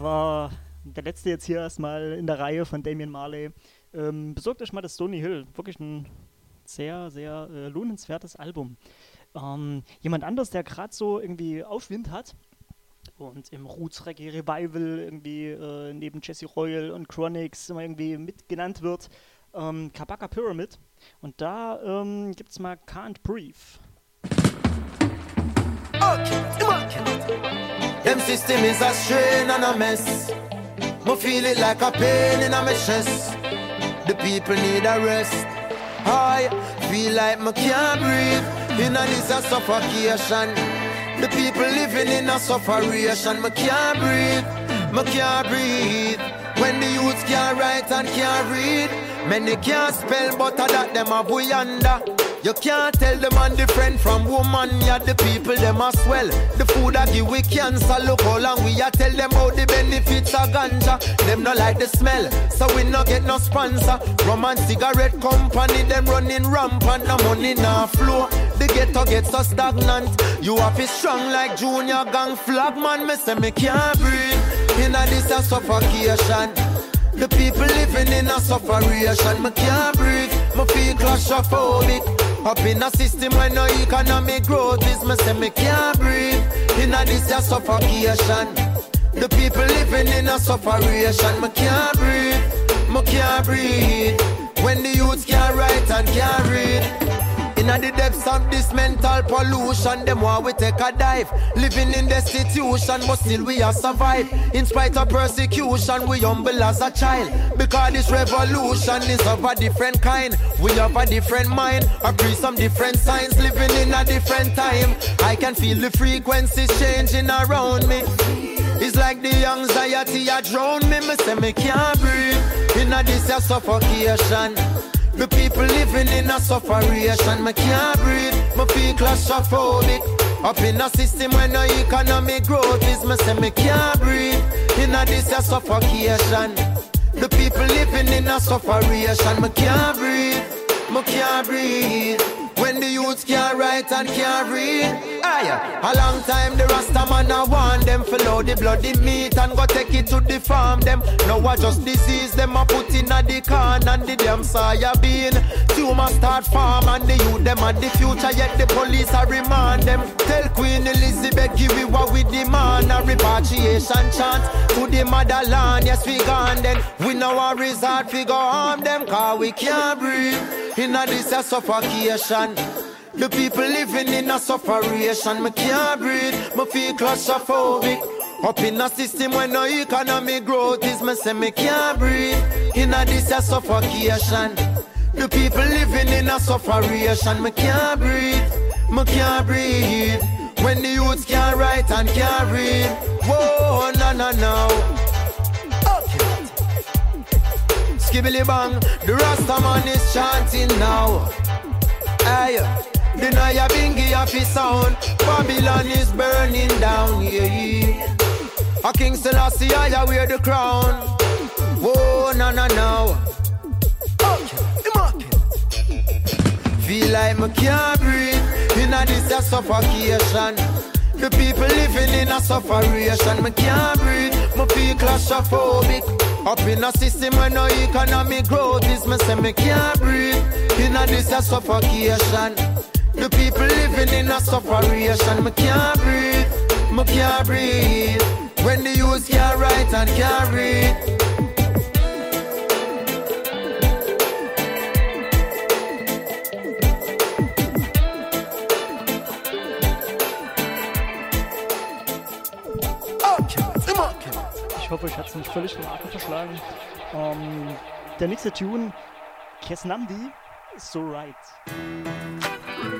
F: war der letzte jetzt hier erstmal in der Reihe von Damien Marley. Ähm, besorgt euch mal das Stony Hill. Wirklich ein sehr, sehr äh, lohnenswertes Album. Ähm, jemand anders, der gerade so irgendwie Aufwind hat und im Roots Reggae Revival irgendwie äh, neben Jesse Royal und Chronix immer irgendwie mitgenannt wird, ähm, Kabaka Pyramid. Und da ähm, gibt's mal Can't Breathe.
K: Them system is a strain and a mess. Me feel it like a pain in my chest. The people need a rest. I feel like me can't breathe. In this a suffocation. The people living in a sufferation. Me can't breathe. Me can't breathe. When the youths can't write and can't read. Many can't spell, but I that them a boy under. You can't tell the man different from woman, yeah, the people them as well. The food I give we cancer, look how long we a tell them how the benefits of ganja. Them no like the smell, so we no get no sponsor. Rum and cigarette company, them running rampant, no money now flow. The ghetto get so stagnant. You have it strong like junior gang flag man, me say me can't breathe. In a this a suffocation. The people living in a sufferation, me can't breathe, me feel claustrophobic. Up in a system where no economic growth is, me say me can't breathe. In a this a suffocation. The people living in a sufferation, me can't breathe, me can't breathe. When the youths can't write and can't read. In the depths of this mental pollution, them want we take a dive. Living in destitution, but still we are survive. In spite of persecution, we humble as a child. Because this revolution is of a different kind. We have a different mind, agree some different signs. Living in a different time. I can feel the frequencies changing around me. It's like the anxiety a drown me. Me say me can't breathe. In a this suffocation. The people living in a sufferation, me can't breathe, me feel claustrophobic. Up in a system where no economic growth is, me say me can't breathe. In a this a suffocation. The people living in a sufferation, me can't breathe, me can't breathe. When the youths can't write and can't read. Aye, a long time the Rasta man a want them follow the bloody meat and go take it to the farm them. Now I just disease them a put in a the can and the damn soya bean. Tumor start farm and the youth them at the future yet the police a remand them. Tell Queen Elizabeth give we what we demand a repatriation chant to the motherland. Yes we gone then. We know our resort we go harm them cause we can't breathe. In a this a suffocation. The people living in a sufferation, me can't breathe, me feel claustrophobic. Up in a system where no economic growth is, me say me can't breathe. In a this a suffocation. The people living in a sufferation, me can't breathe, me can't breathe. When the youths can't write and can't read, whoa, no, no, no. Skibbly bang, the Rasta man is chanting now. Aye, deny a bingy of his sound. Babylon is burning down, yeah. A King Selassie, I wear the crown. Whoa, no, no, no. Feel like me can't breathe in a this a suffocation. The people living in a sufferation, me can't breathe. Me feel claustrophobic. Up in a system where no economic growth is, me say me can't breathe. In a this a suffocation. The people living in a sufferation, me can't breathe. Me can't breathe. When the youth can't write and can't read.
F: Hoffe, ich hatte es nicht völlig den Atem verschlagen. Ähm, der nächste Tune, Kesnamdi, So Right.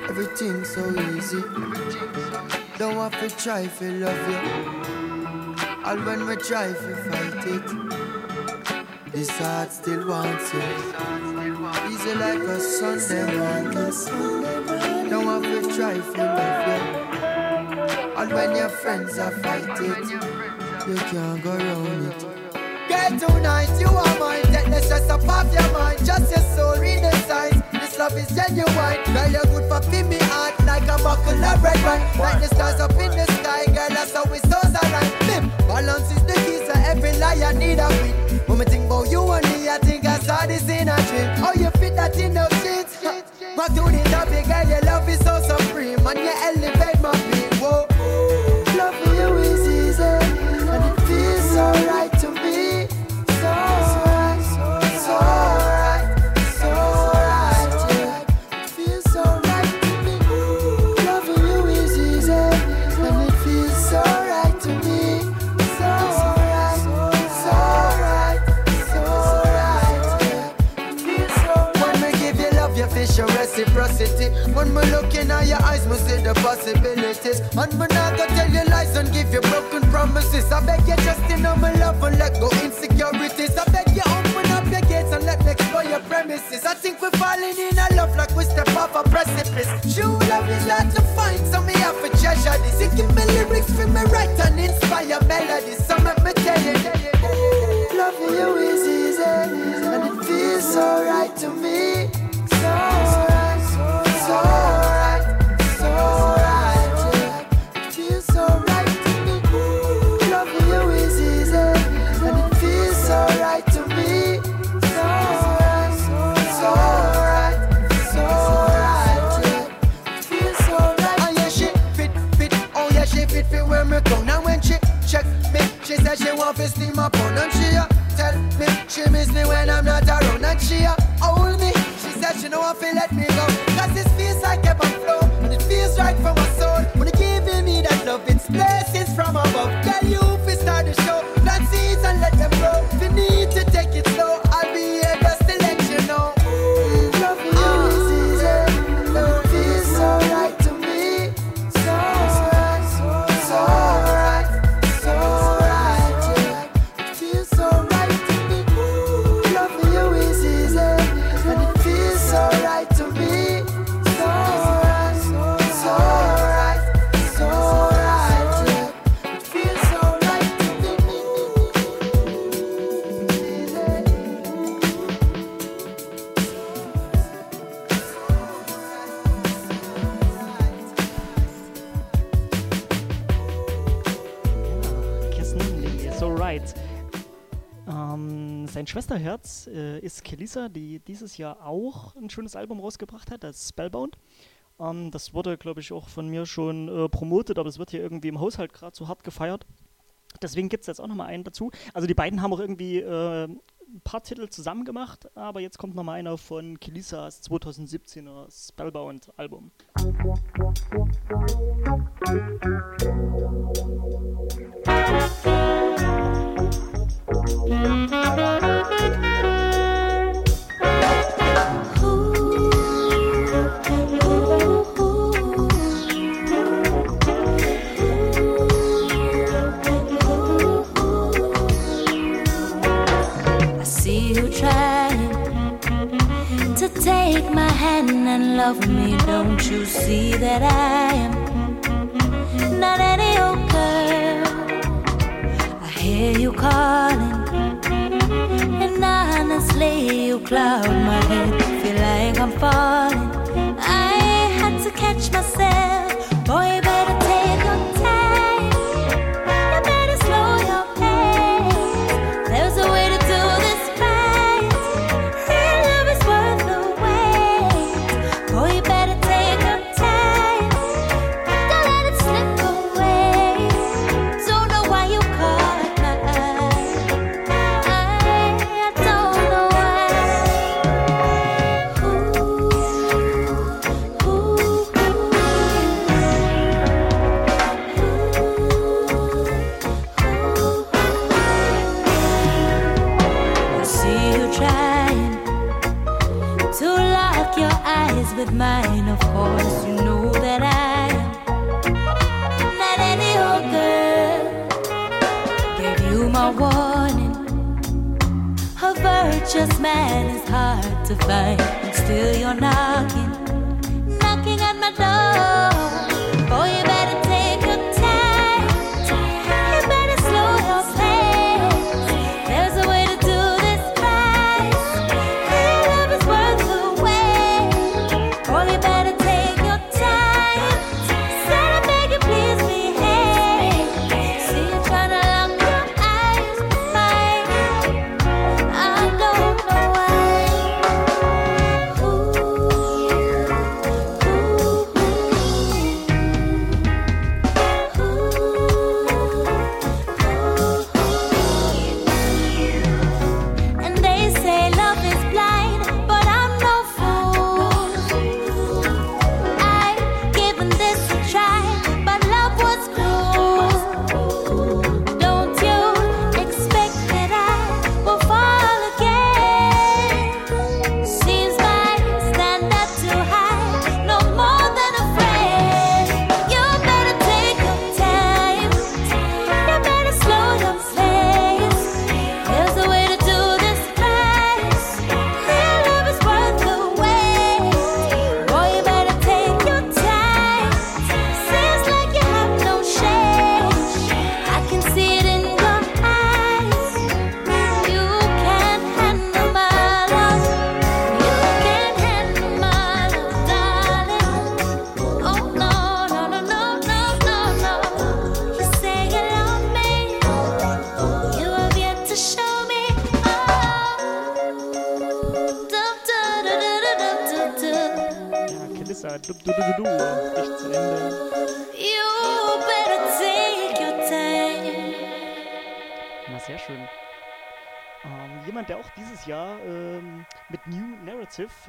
H: Everything so easy. Don't have to try to love you. All when we try to fight it, this heart still wants you. Easy like a Sunday morning. Don't have to try to love you. All when your friends are fighting, you can't go around it. Girl, tonight you are mine. Take the stress up off your mind. Just your soul, read the signs. This love is genuine. Girl, you're good for feel me heart like a buckle of red wine. Like the stars up in the sky, girl, that's how we stars align. Balance is the key, so every lie I need a win. When me think about you me, I think I saw this in a dream. How you fit that in those sheets? Rock to the topic, girl, your love is so supreme, and you the possibilities. And me not gonna tell you lies and give you broken promises. I beg you just know my love and let go insecurities. I beg you open up your gates and let me explore your premises. I think we're falling in a love like we step off a precipice. True love is hard to find, so me have to treasure this. You give me lyrics for me write and inspire melodies. So let me tell you, loving you is easy, and it feels so right to me. So so she steam up on and she tell me she miss me when I'm not around and she hold me. She said she know I feel let me go. Cause this feels like and flow,
F: Schwesterherz äh, ist Kelissa, die dieses Jahr auch ein schönes Album rausgebracht hat, das Spellbound. Ähm, das wurde, glaube ich, auch von mir schon äh, promotet, aber es wird hier irgendwie im Haushalt gerade so hart gefeiert. Deswegen gibt es jetzt auch nochmal einen dazu. Also die beiden haben auch irgendwie äh, ein paar Titel zusammen gemacht, aber jetzt kommt nochmal einer von Kelissas 2017er Spellbound Album.
A: I and love me. Don't you see that I am not any old girl? I hear you calling, and honestly, you cloud my head. Feel like I'm falling. I virtuous man is hard to find, and still you're knocking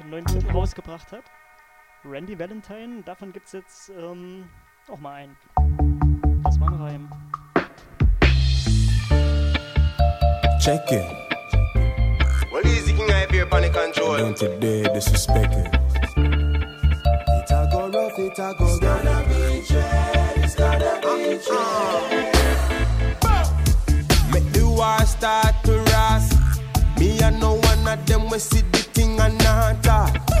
F: Neuen Titel rausgebracht hat. Randy Valentine. Davon gibt's jetzt ähm, auch mal einen. Das war ein Reim.
K: Check it.
I: Well, easy king I appear panic control.
K: Don't you dare disrespect it.
G: It a go rough, it a go rough.
K: Make the war start to ras. Me and no one of them we see the thing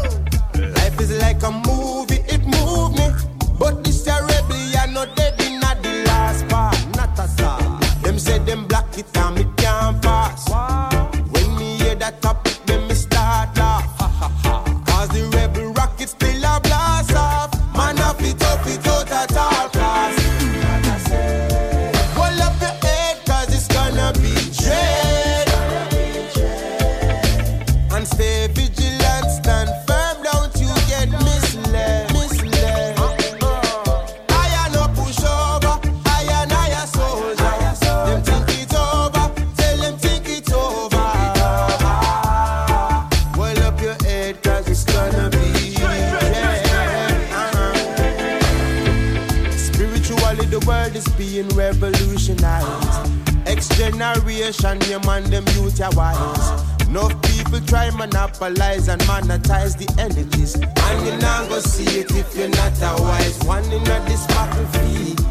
K: generation, your man, them youth, your wise. Enough people try monopolize and monetize the energies. And you not go see it if you're not a wise one in this battlefield.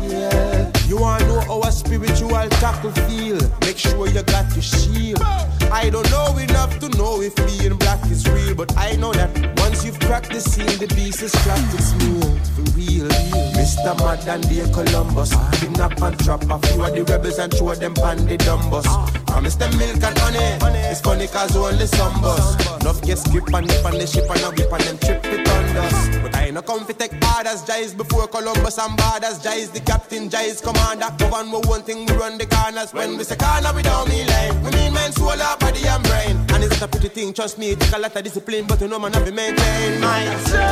K: You wanna know how a spiritual tackle feel? Make sure you got your shield. I don't know enough to know if being black is real, but I know that once you've cracked the scene, the beast is cracked, it's meal for real. Mr. And dear Columbus, kidnap and trap a few of the rebels and throw them pan the dumbus. Promise them milk and honey, it's funny cause only some bus. Enough get skip and nip on the ship and a whip and them trip it on us. But I no come fi take orders, Jais before Columbus and borders. Jais the captain, Jais commander. Govern we one thing, we run the corners. When we say corner, we don't mean line. We mean men, soul, heart, body and brain. And it's not a pretty thing, trust me, it take a lot of discipline, but you know man have to maintain mine. So,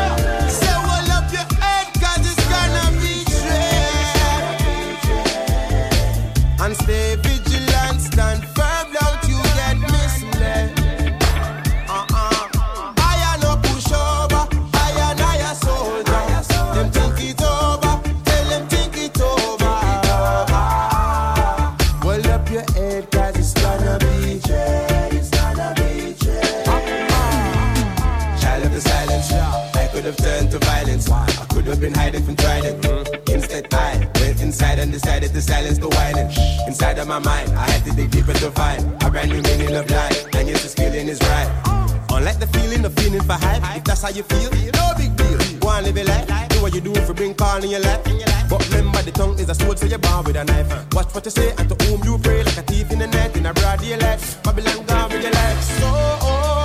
K: so hold up your head, cause it's gonna be dread. And stay Have been hiding from trying trident. Mm-hmm. Instead, I went inside and decided to silence the whining. Inside of my mind, I had to dig deeper to find a brand new meaning of life. And yes, this feeling is right. Oh. Unlike the feeling of feeling for hype, if that's how you feel, no big deal. Go and live your life. Do what you do if you bring calm in your life. But remember, the tongue is a sword, so you're born with a knife. Watch what you say and to whom you pray, like a thief in the night, in a broad daylight. Babylon gone with your life. So, oh,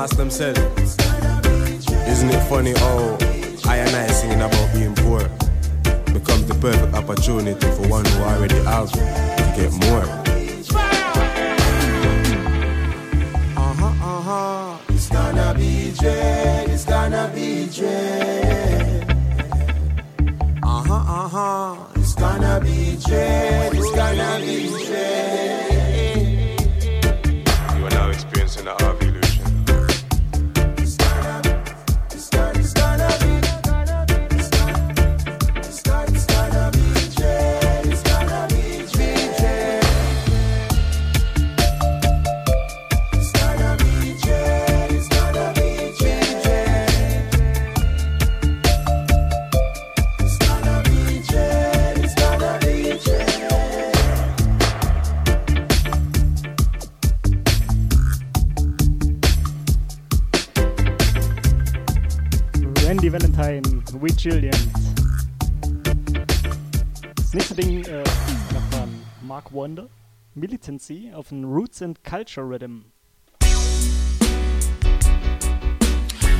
K: ask themselves, isn't it funny how I and I singing about being poor becomes the perfect opportunity for one who already have to get more. Uh-huh, uh-huh. It's gonna be dread, it's gonna be dread. Uh-huh, uh-huh. It's gonna be dread, it's gonna be dread.
F: Chillians. Das nächste Ding äh, von Mark Wonder, Militancy auf dem Roots and Culture Rhythm.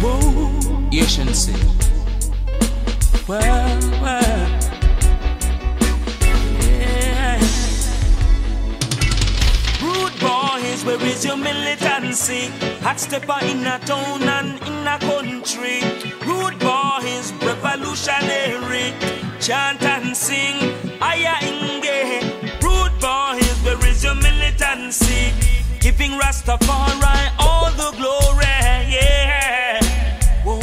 L: Whoa, you shouldn't say. Well, well. Boys, where is your militancy? Hot stepper in a town and in a country. Rude boys, revolutionary. Chant and sing, aya inge. Rude boys, where is your militancy? Giving Rastafari all the glory, yeah. Whoa,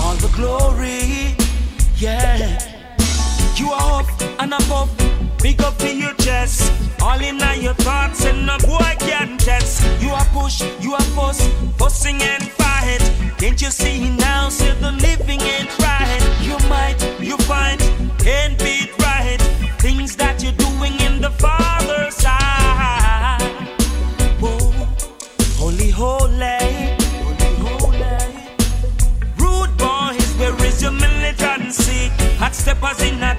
L: all the glory, yeah. You are up and above, big up to your chest. All in your thoughts and no boy can test. You are push, you are fuss, fussing and fight. Can't you see now? Say the living ain't right. You might, you find, can't be right. Things that you're doing in the Father's side. Whoa, holy, holy, holy, holy. Rude boys, where is your militancy? Hot steppers in a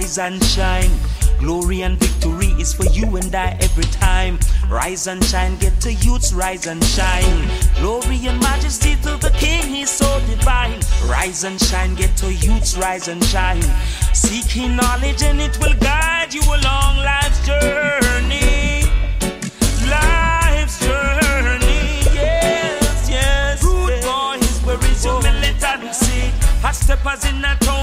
L: Rise and shine, get to youths, rise and shine. Glory and victory is for you and I every time. Rise and shine, get to youths, rise and shine. Glory and majesty to the King, he's so divine. Rise and shine, get to youths, rise and shine. Seeking knowledge and it will guide you along life's journey. Life's journey, yes, yes. Rude boys, where is your militancy? Hot steppers in a town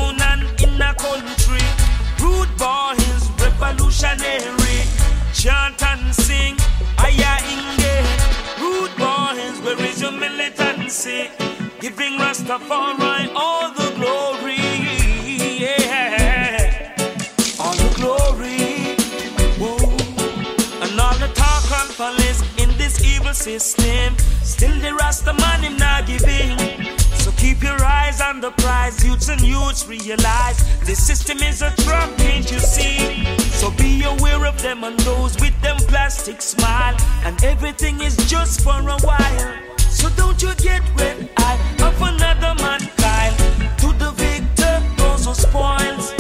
L: Chant and sing, aya inge. Rude boys, where is your militancy? Giving Rastafari all the glory, yeah. All the glory, whoa. And all the talk and police in this evil system. Still the Rasta man him not giving. So keep your eyes on the prize, youths and youths realize this system is a trap, can't you see? So be aware of them and those with them plastic smile. And everything is just for a while. So don't you get red eye of another mankind. To the victor, those who spoils.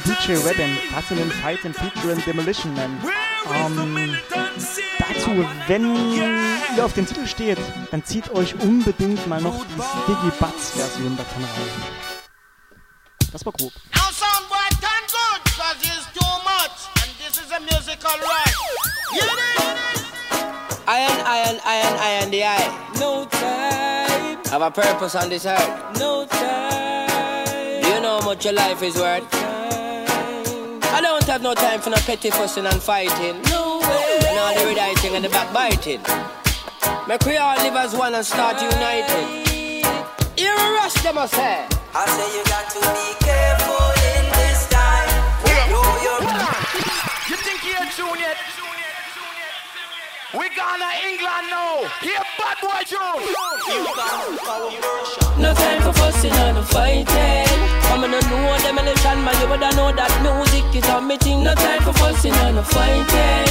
F: Von DJ Redden, and Fight and Featuring Demolition Man. Ähm, dazu, wenn ihr auf den Titel steht, dann zieht euch unbedingt mal noch die Sticky Butts Version davon rein. Das war grob.
M: Now some boy turn good, cause it's too much. And this is a musical rush. You know?
D: Iron, iron, iron, iron, the eye. No time. Have a purpose on this earth. No time. You know how much your life is worth. I don't have no time for no petty fussing and fighting. No way. And all the rediting and the backbiting. Make we all live as one and start united. You're a rush, them I say.
H: I say you got to be careful in this time. Know your
M: You think you're tune yet? We gonna England now. Here, bad boy June.
D: No time for fussing and no fighting. I'm gonna know them in the chan, man. You woulda know that music is a me thing. No time for fussing and no fighting.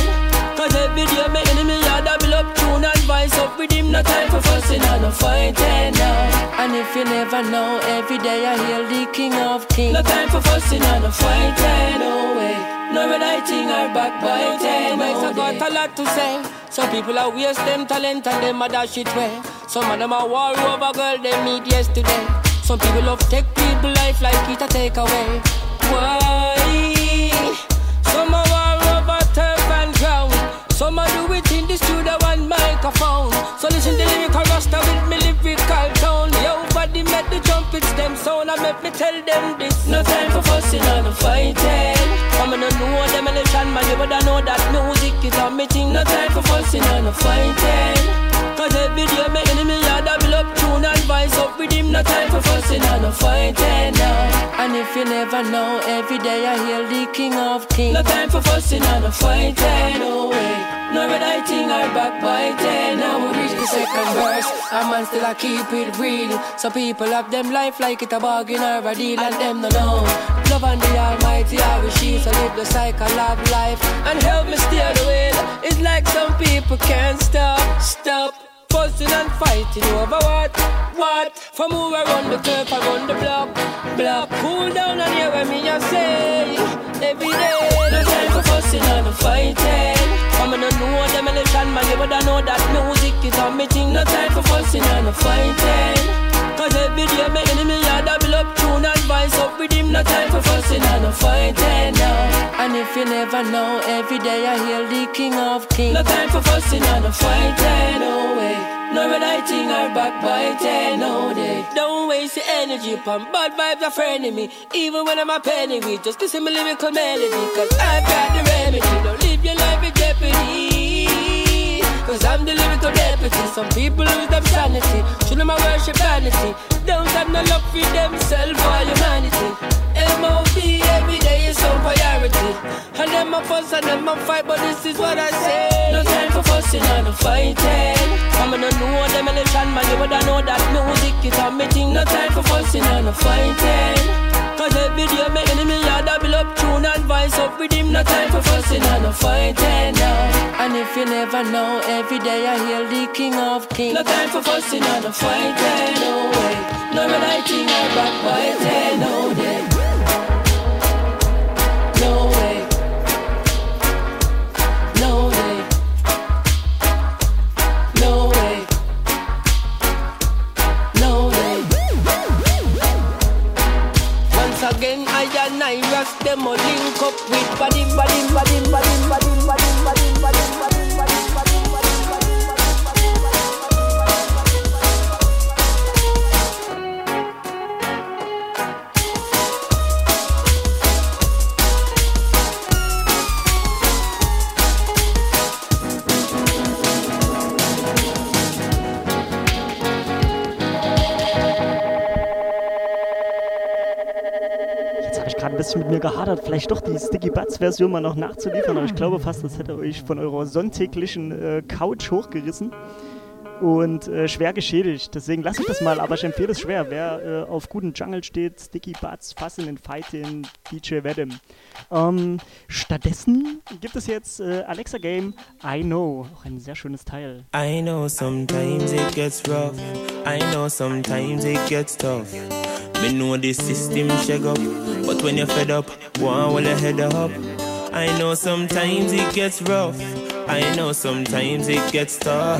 D: Cause every day my enemy a double up tune and vice up with him. No time for fussing and no fighting now. And if you never know, every day I hear the king of kings. No time for fussing and no fighting. No way. No writing or backbiting. No I got a lot to say. Some people are waste them talent and them a dash it way. Some of them are war over girl they meet yesterday. Some people love take people life like it a take away. Why? Some are war over turf and ground. Some are do it in the studio one microphone. So listen the lyrical roster with me lyrical tone. Yo, body make the trumpets them sound. I make me tell them this. No time for fussing and no fighting. I'm gonna know them in man. You better know that music is a me thing. No time for fussing and no fighting. Cause every day my enemy a double vice up with him. No time for fussing and no fighting now. And if you never know, every day I hear the king of kings. No time for fussing and no fighting. No way. No writing or backbiting. Now we reach the second verse. A man still a keep it real. So people have them life like it a bargain or a deal, and them no know. Love and the Almighty I wish she so live the cycle of life and help me steer the wheel. It's like some people can't stop, stop. Fussing and fighting over what? What? From who I the turf, I run the block. Block. Cool down and hear what me I say. Every day, no time for fussing and fighting. I'm gonna know shine man, but I know that music is on me thing. No time for fussing and fighting. Cause every day my enemy had a double up tune and vice up with No time for fussing and no fighting now And if you never know, every day I hear the king of kings. No time for fussing and no fighting, no way. No relating or backbiting, no day. Don't waste your energy upon bad vibes of enemy Even when I'm a penny we just listen my lyrical melody. Cause I've got the remedy. Don't live your life in jeopardy Cause I'm the lyrical deputy Some people lose their sanity. Should my worship vanity. Don't have no love for themselves or humanity. M.O.B. every day is some priority. And them a fuss and them a fight But this is what I say. No time for fussing and no fighting. I'm gonna know them shine man. You woulda know that music is a thing. No time for fussing and no fighting Cause every day my enemy a double up tune and vice up with him. No time for fussing and no fighting now And if you never know Every day I hear the king of kings. No time for fussing and no fighting No way. No relating or backbiting No day Cause them all link up with body, body, body, body, body, body, body, body.
F: Bisschen mit mir gehadert, vielleicht doch die Sticky Butts Version mal noch nachzuliefern, aber ich glaube fast, das hätte euch von eurer sonntäglichen äh, Couch hochgerissen und äh, schwer geschädigt. Deswegen lasse ich das mal, aber ich empfehle es schwer. Wer äh, auf guten Jungle steht, Sticky Butts, Fass in den Fight, den DJ Vedim. Ähm, stattdessen gibt es jetzt äh, Alexa Game I Know, auch ein sehr schönes Teil.
N: I know sometimes it gets rough. I know sometimes it gets tough. Me know the system shake up, but when you're fed up, go on hold your head up. I know sometimes it gets rough. I know sometimes it gets tough.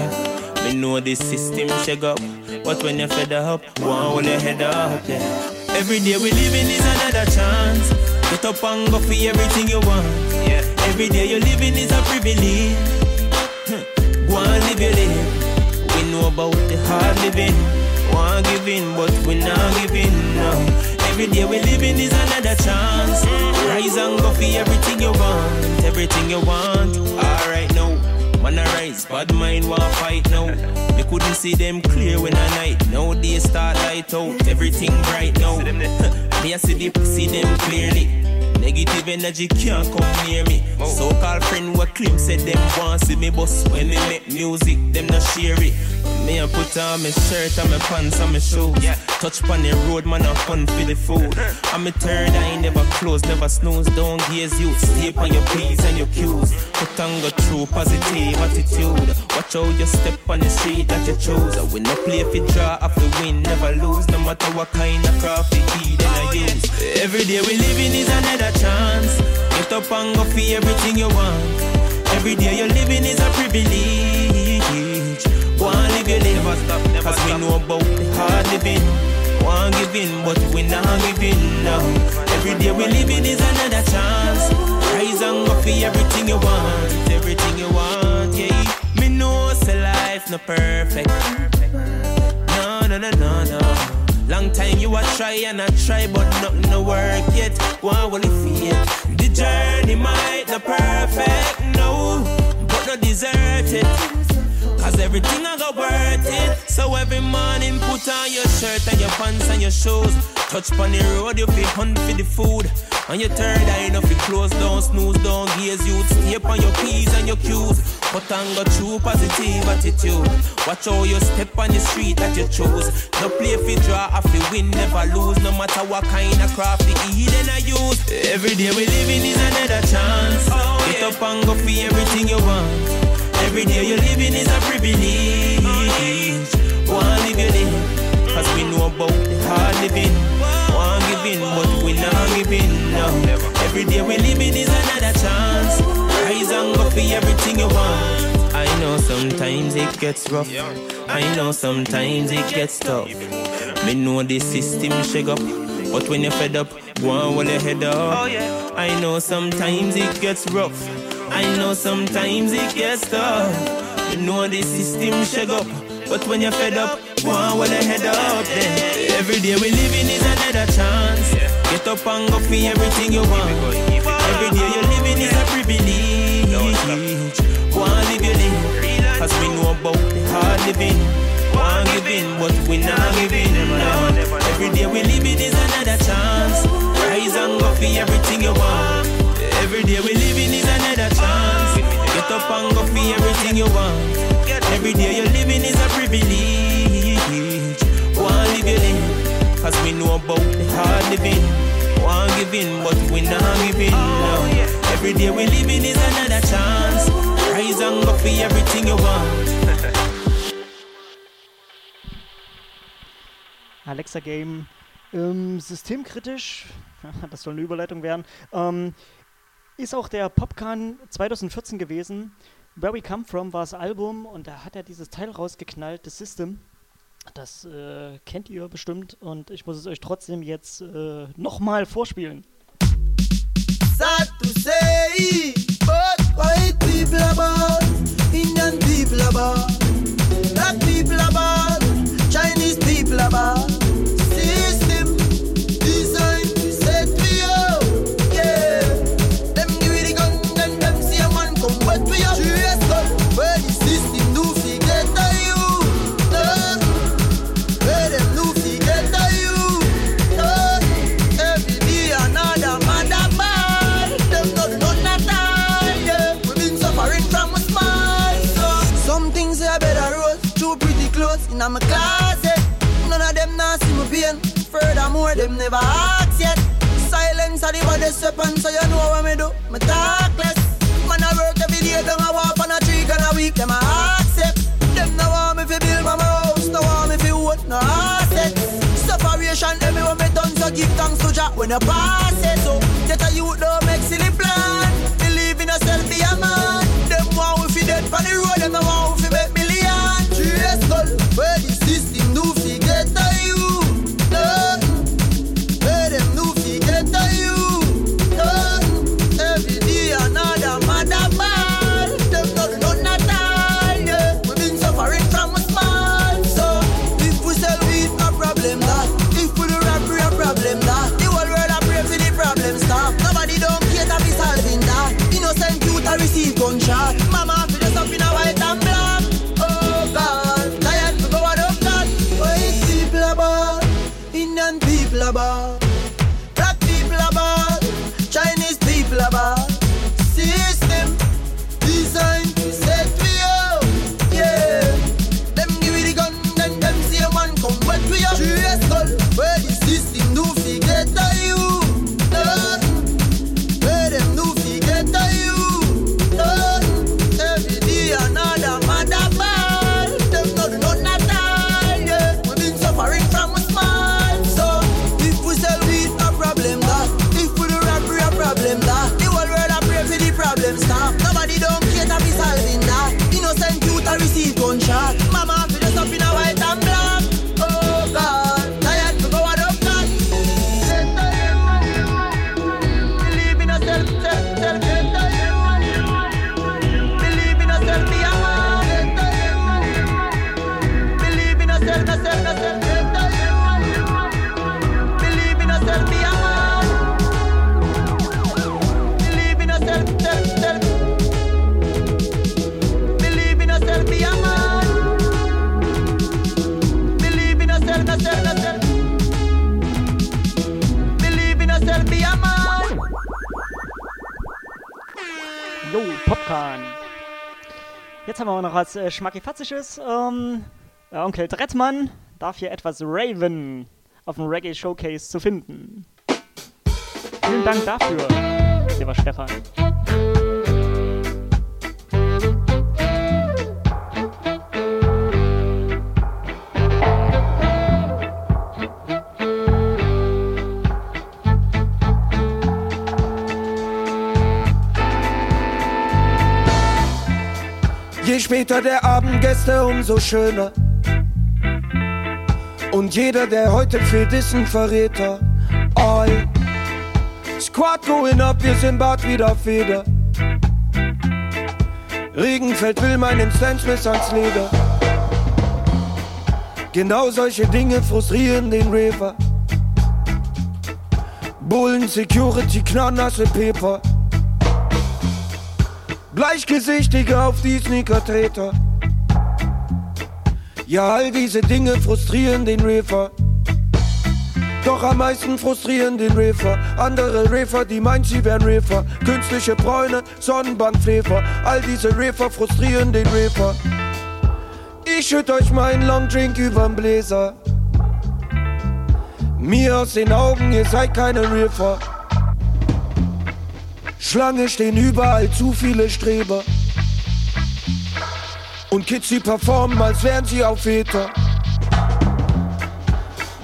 N: Me know the system shake up, but when you're fed up, go on hold your head up. Yeah. Every day we living is another chance. Get up and go for everything you want. Yeah. Every day you're living is a privilege. Go and live your life. We know about the hard living. Want giving, but we not giving now. Every day we living is another chance. Rise and go for everything you want, everything you want. Alright now, man a rise, bad mind want fight now. Me couldn't see them clear when I night. Now they start light out, everything bright now. I see the see them clearly. Negative energy can't come near me. So called friend what claim said them want see me bust when me make music, them not share it. Me I put on my shirt and my pants and my shoes. Yeah. Touch on the road, man, I'm fun for the food. I'm a third eye, never close, never snooze. Don't gaze you, stay on your P's and your Q's. Put on go through positive attitude. Watch how you step on the street that you choose. I will not play if you draw off the win, never lose. No matter what kind of craft you heed and I use. Every day we living is another chance. Get up and go for everything you want. Every day you're living is a privilege. Want live your life, stop, never Cause we know about hard living. Want giving, but we not giving now. Every day we living is another chance. Rise and go for everything you want, everything you want, yeah. Me know say life not perfect. No, no, no, no, no. Long time you a try and I try, but nothing no work yet. One will feel the journey might not perfect, no, but not deserted. Cause everything I got worth it. So every morning put on your shirt and your pants and your shoes. Touch on the road, you feel hunt for the food. On your third eye, enough you close, don't snooze, don't gaze you. Up on your P's and your Q's. But and go through positive attitude. Watch how you step on the street that you choose. No play if you draw, if you win, never lose. No matter what kind of craft you eat and I use. Every day we living is another chance. Oh, Get up and go for everything you want. Every day you're living is a privilege. Want live your cause we know about the hard living. Want give in, but we not giving. No. Every day we living is another chance. Rise and go for everything you want. I know sometimes it gets rough. I know sometimes it gets tough. Me know the system shake up, but when you're fed up, go on hold your head up. I know sometimes it gets rough. I know sometimes it gets tough. You know the system shake up, but when you're fed up, go on hold your head up. Then every day we living is another chance. Get up and go for everything you want. Every day you're living is a privilege. Go on live your day, cause we know about the hard living. Want giving, but we not giving. No. Every day we living is another chance. Rise and go for everything you want. Every day we living is another chance. Get up and go for everything you want. Every day you're living is a privilege. Want live your day, cause we know about the hard living. Want giving, but we not giving. No. Every day we living is another chance. Rise and go for everything you want.
F: Alexa Game, ähm, systemkritisch, das soll eine Überleitung werden, ähm, ist auch der Popcan 2014 gewesen. Where We Come From war das Album und da hat er dieses Teil rausgeknallt, das System. Das äh, kennt ihr bestimmt und ich muss es euch trotzdem jetzt äh, nochmal vorspielen.
H: sad to say, but white people are bad, Indian people are bad, black people are bad, Chinese people are bad. In my closet. None of them not see me pain. Furthermore, them never ask yet. Silence are the baddest weapon So you know what me do. Me talk less Man I work every day Down a walk on a tree Can a week Them a accept. Them no want me fi build my house No want me fi own no asset. Separation everywhere me done So give thanks to Jah When you pass it. So get a youth don't make silly plan
F: Popcorn. Jetzt haben wir auch noch was äh, Schmackifatzisches. Ähm, der Onkel Drettmann darf hier etwas Raven auf dem Reggae Showcase zu finden. Vielen Dank dafür, lieber Stefan.
O: Später der Abendgäste, umso schöner. Und jeder, der heute fehlt, ist ein Verräter. All Squad going up, wir sind bald wieder Feder. Regenfeld will meinen Stan Smith ans Leder. Genau solche Dinge frustrieren den Raver. Bullen, Security, knallnasse Paper. Bleichgesichtige auf die Sneaker-Treter. Ja, all diese Dinge frustrieren den Raver. Doch am meisten frustrieren den Raver. Andere Raver, die meinen, sie wären Raver. Künstliche Bräune, Sonnenbankflefer. All diese Raver frustrieren den Raver. Ich schütt euch meinen Long Drink überm Bläser. Mir aus den Augen, ihr seid keine Raver. Schlange stehen überall zu viele Streber. Und Kids, die performen, als wären sie auf Väter.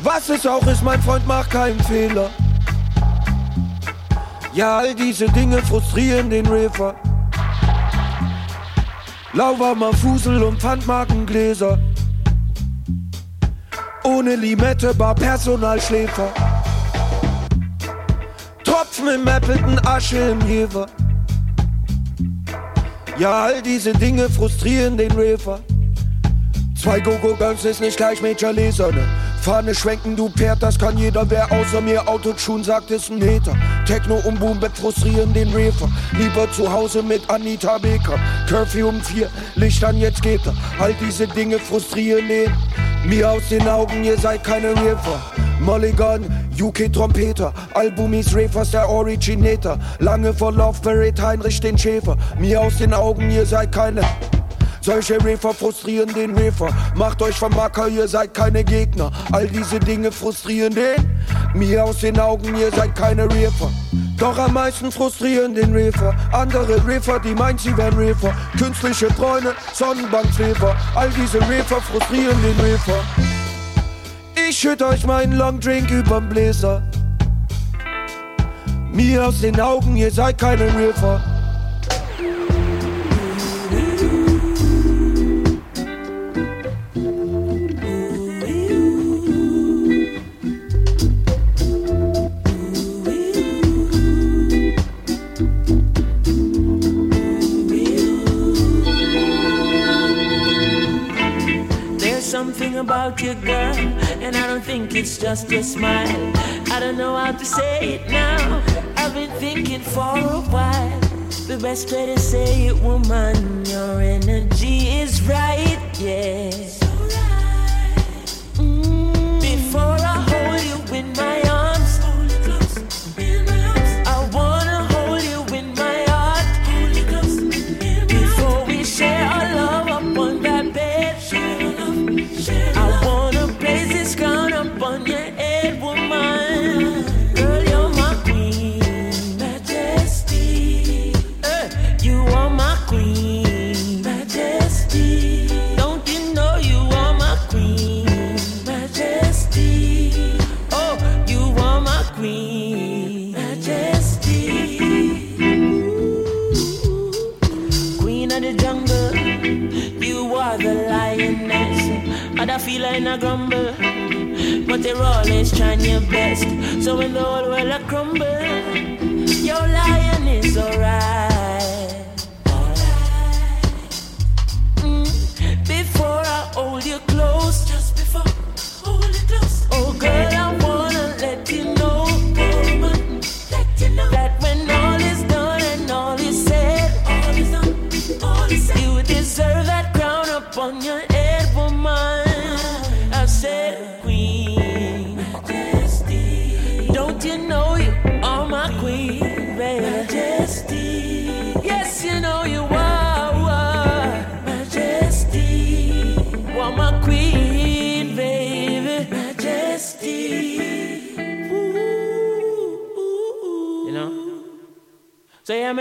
O: Was es auch ist, mein Freund, mach keinen Fehler. Ja, all diese Dinge frustrieren den Raver. Lauwarmer Fusel und Pfandmarkengläser. Ohne Limette, Bar Personalschläfer. Tropfen im Appleton, Asche im Heber. Ja, all diese Dinge frustrieren den Raver. Zwei Go-Go-Guns ist nicht gleich Major Laser, ne? Fahne schwenken, du Pferd, das kann jeder, wer außer mir Autotune sagt, ist ein Hater. Techno und Boombap frustrieren den Raver. Lieber zu Hause mit Anita Baker. Curfew um vier, Licht an, jetzt geht er. All diese Dinge frustrieren den. Mir aus den Augen, ihr seid keine Raver. Mulligan, UK Trompeter, Album ist Ravers der Originator. Lange vor Love Parade Heinrich den Schäfer. Mir aus den Augen, ihr seid keine. Solche Raver frustrieren den Raver. Macht euch vom Macker, ihr seid keine Gegner. All diese Dinge frustrieren den. Mir aus den Augen, ihr seid keine Raver. Doch am meisten frustrieren den Raver. Andere Raver, die meint, sie wären Raver. Künstliche Bräune, Sonnenbankfleber. All diese Raver frustrieren den Raver. Ich schütt euch meinen Long Drink überm Bläser. Mir aus den Augen, ihr seid keine
N: something about you, girl, and I don't think it's just your smile. I don't know how to say it now. I've been thinking for a while. The best way to say it, woman, your energy is right, yeah. Mm, Before I hold you in my arms, always trying your best. So when the whole world a crumble,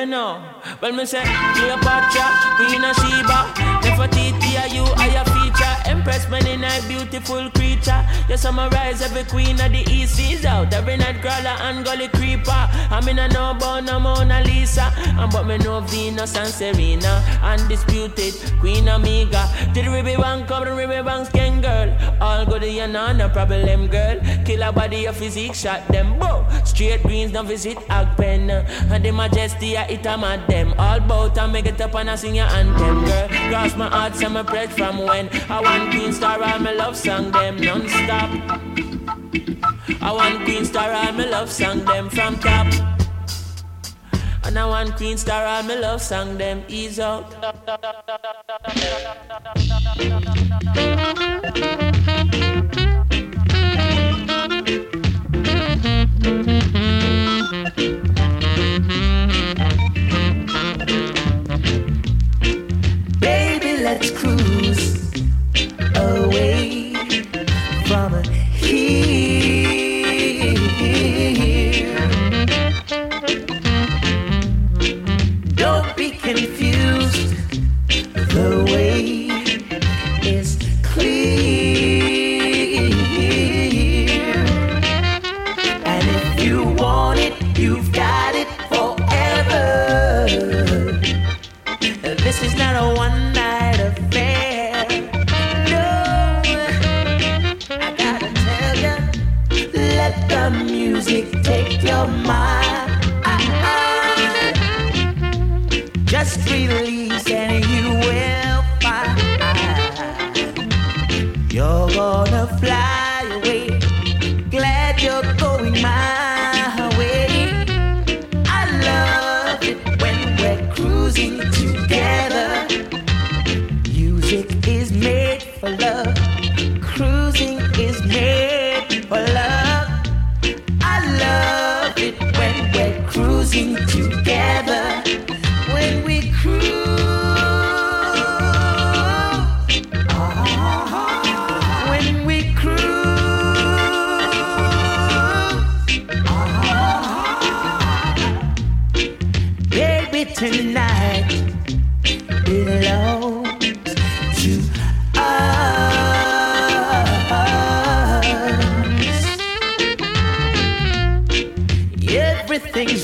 N: me now. When me say Cleopatra, Queen of Sheba, Nefertiti, are you are your feature. Empress, man in her beautiful creature. You summarize every queen of the east is out. Every night crawler and gully I mean I know about no Mona Lisa. And but me know Venus and Serena. Undisputed Queen Amiga. To the Ribby Bank, come the Ribby Bank skin girl. All good you know, no problem girl. Kill a body your physique, shot them. Bow. Straight greens, don't visit Agpen. And the majesty, I hit a mad them. All bout and make it up and I sing your anthem, girl. Cross my heart, some my bread from when I want Queen Star, all my love song them non-stop. I want Queen Star, all my love song them from top. And I want Queen Star, all my love song them ease out.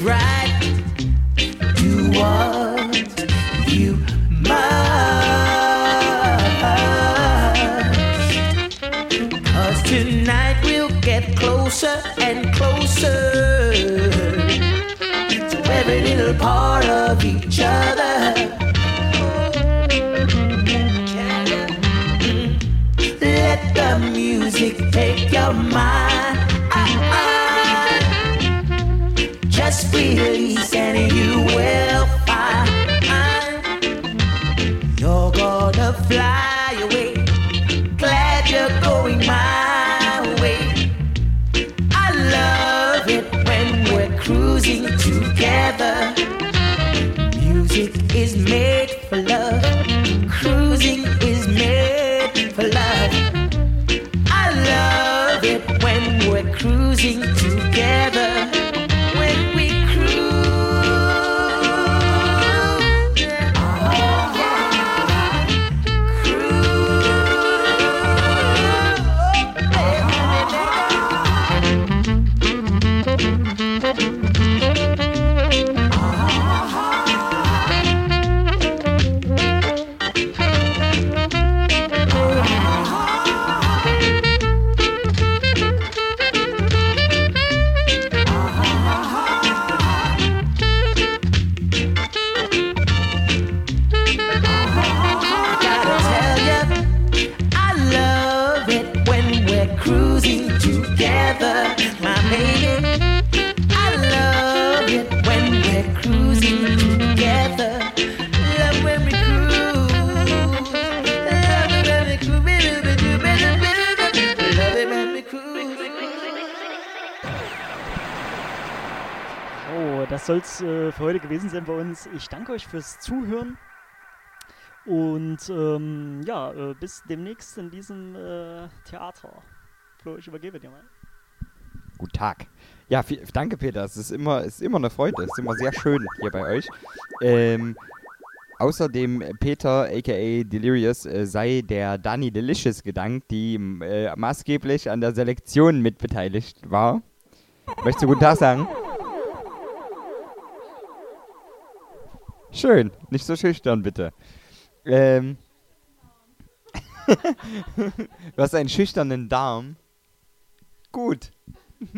H: Right. Do what you must. Cause tonight we'll get closer and closer to every little part of each other. Let the music take your mind.
F: Ich danke euch fürs Zuhören. Und ähm, ja, äh, bis demnächst in diesem äh, Theater. Flo, ich übergebe dir mal.
B: Guten Tag. Ja, viel, danke Peter. Es ist immer, ist immer eine Freude. Es ist immer sehr schön hier bei euch. Ähm, außerdem Peter, aka Delirious, äh, sei der Danny Delicious gedankt, die äh, maßgeblich an der Selektion mitbeteiligt war. Möchtest du guten Tag sagen? Schön, nicht so schüchtern, bitte. Ähm. du hast einen schüchternen Darm. Gut.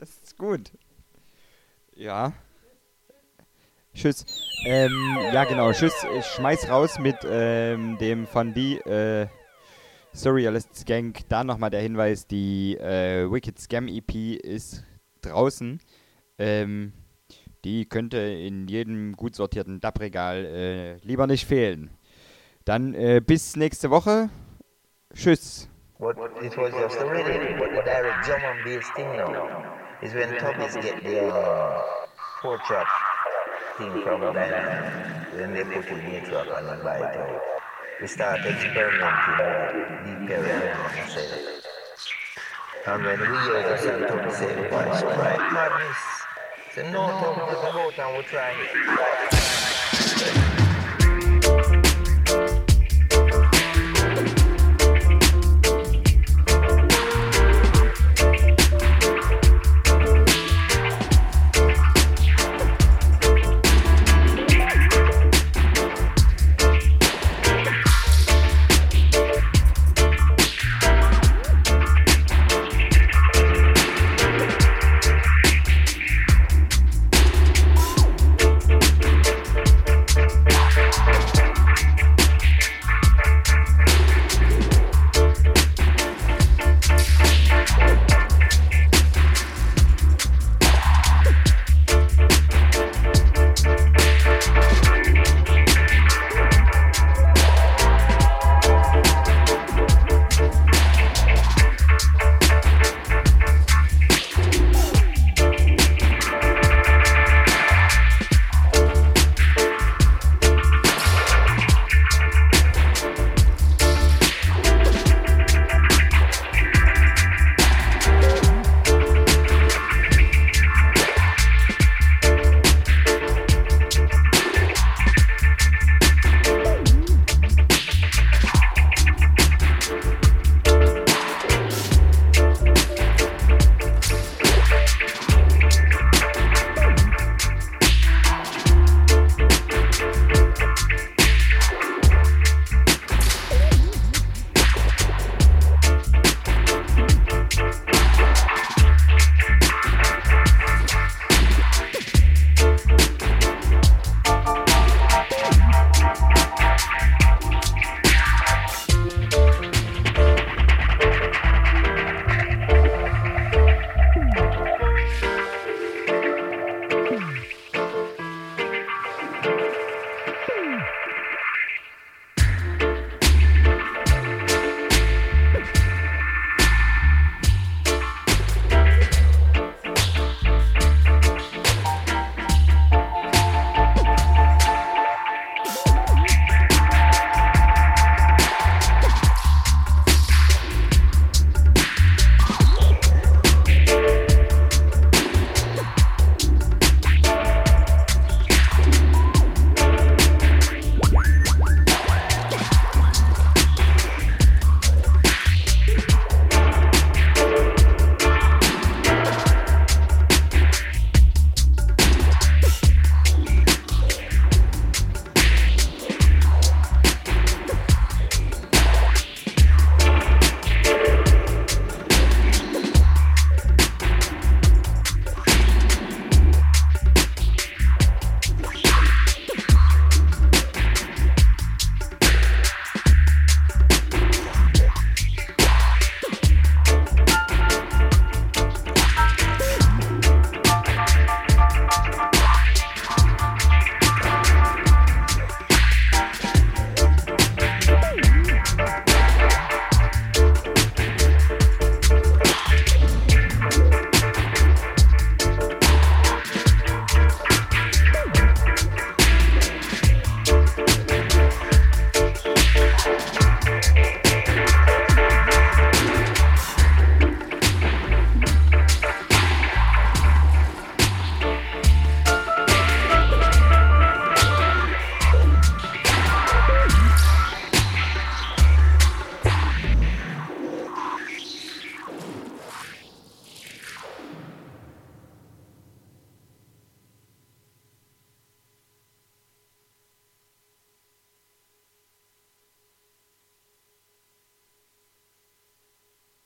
B: das ist gut. Ja. Tschüss. Ähm, ja, genau. Tschüss. Ich schmeiß raus mit ähm, dem von die äh, Surrealists Gang. Da nochmal der Hinweis: Die äh, Wicked Scam EP ist draußen. Ähm, die könnte in jedem gut sortierten Dab-Regal äh, lieber nicht fehlen. Dann äh, bis nächste Woche. Tschüss.
P: What it was just a rhythm, but the direct drum and bass thing now is when Tubbies get the uh, four track thing from band, then they put it in the track and buy it out. We start experimenting with deep area and say. And when we hear the Tubby say, what's right madness? Say no Tubby, just go out and we try it.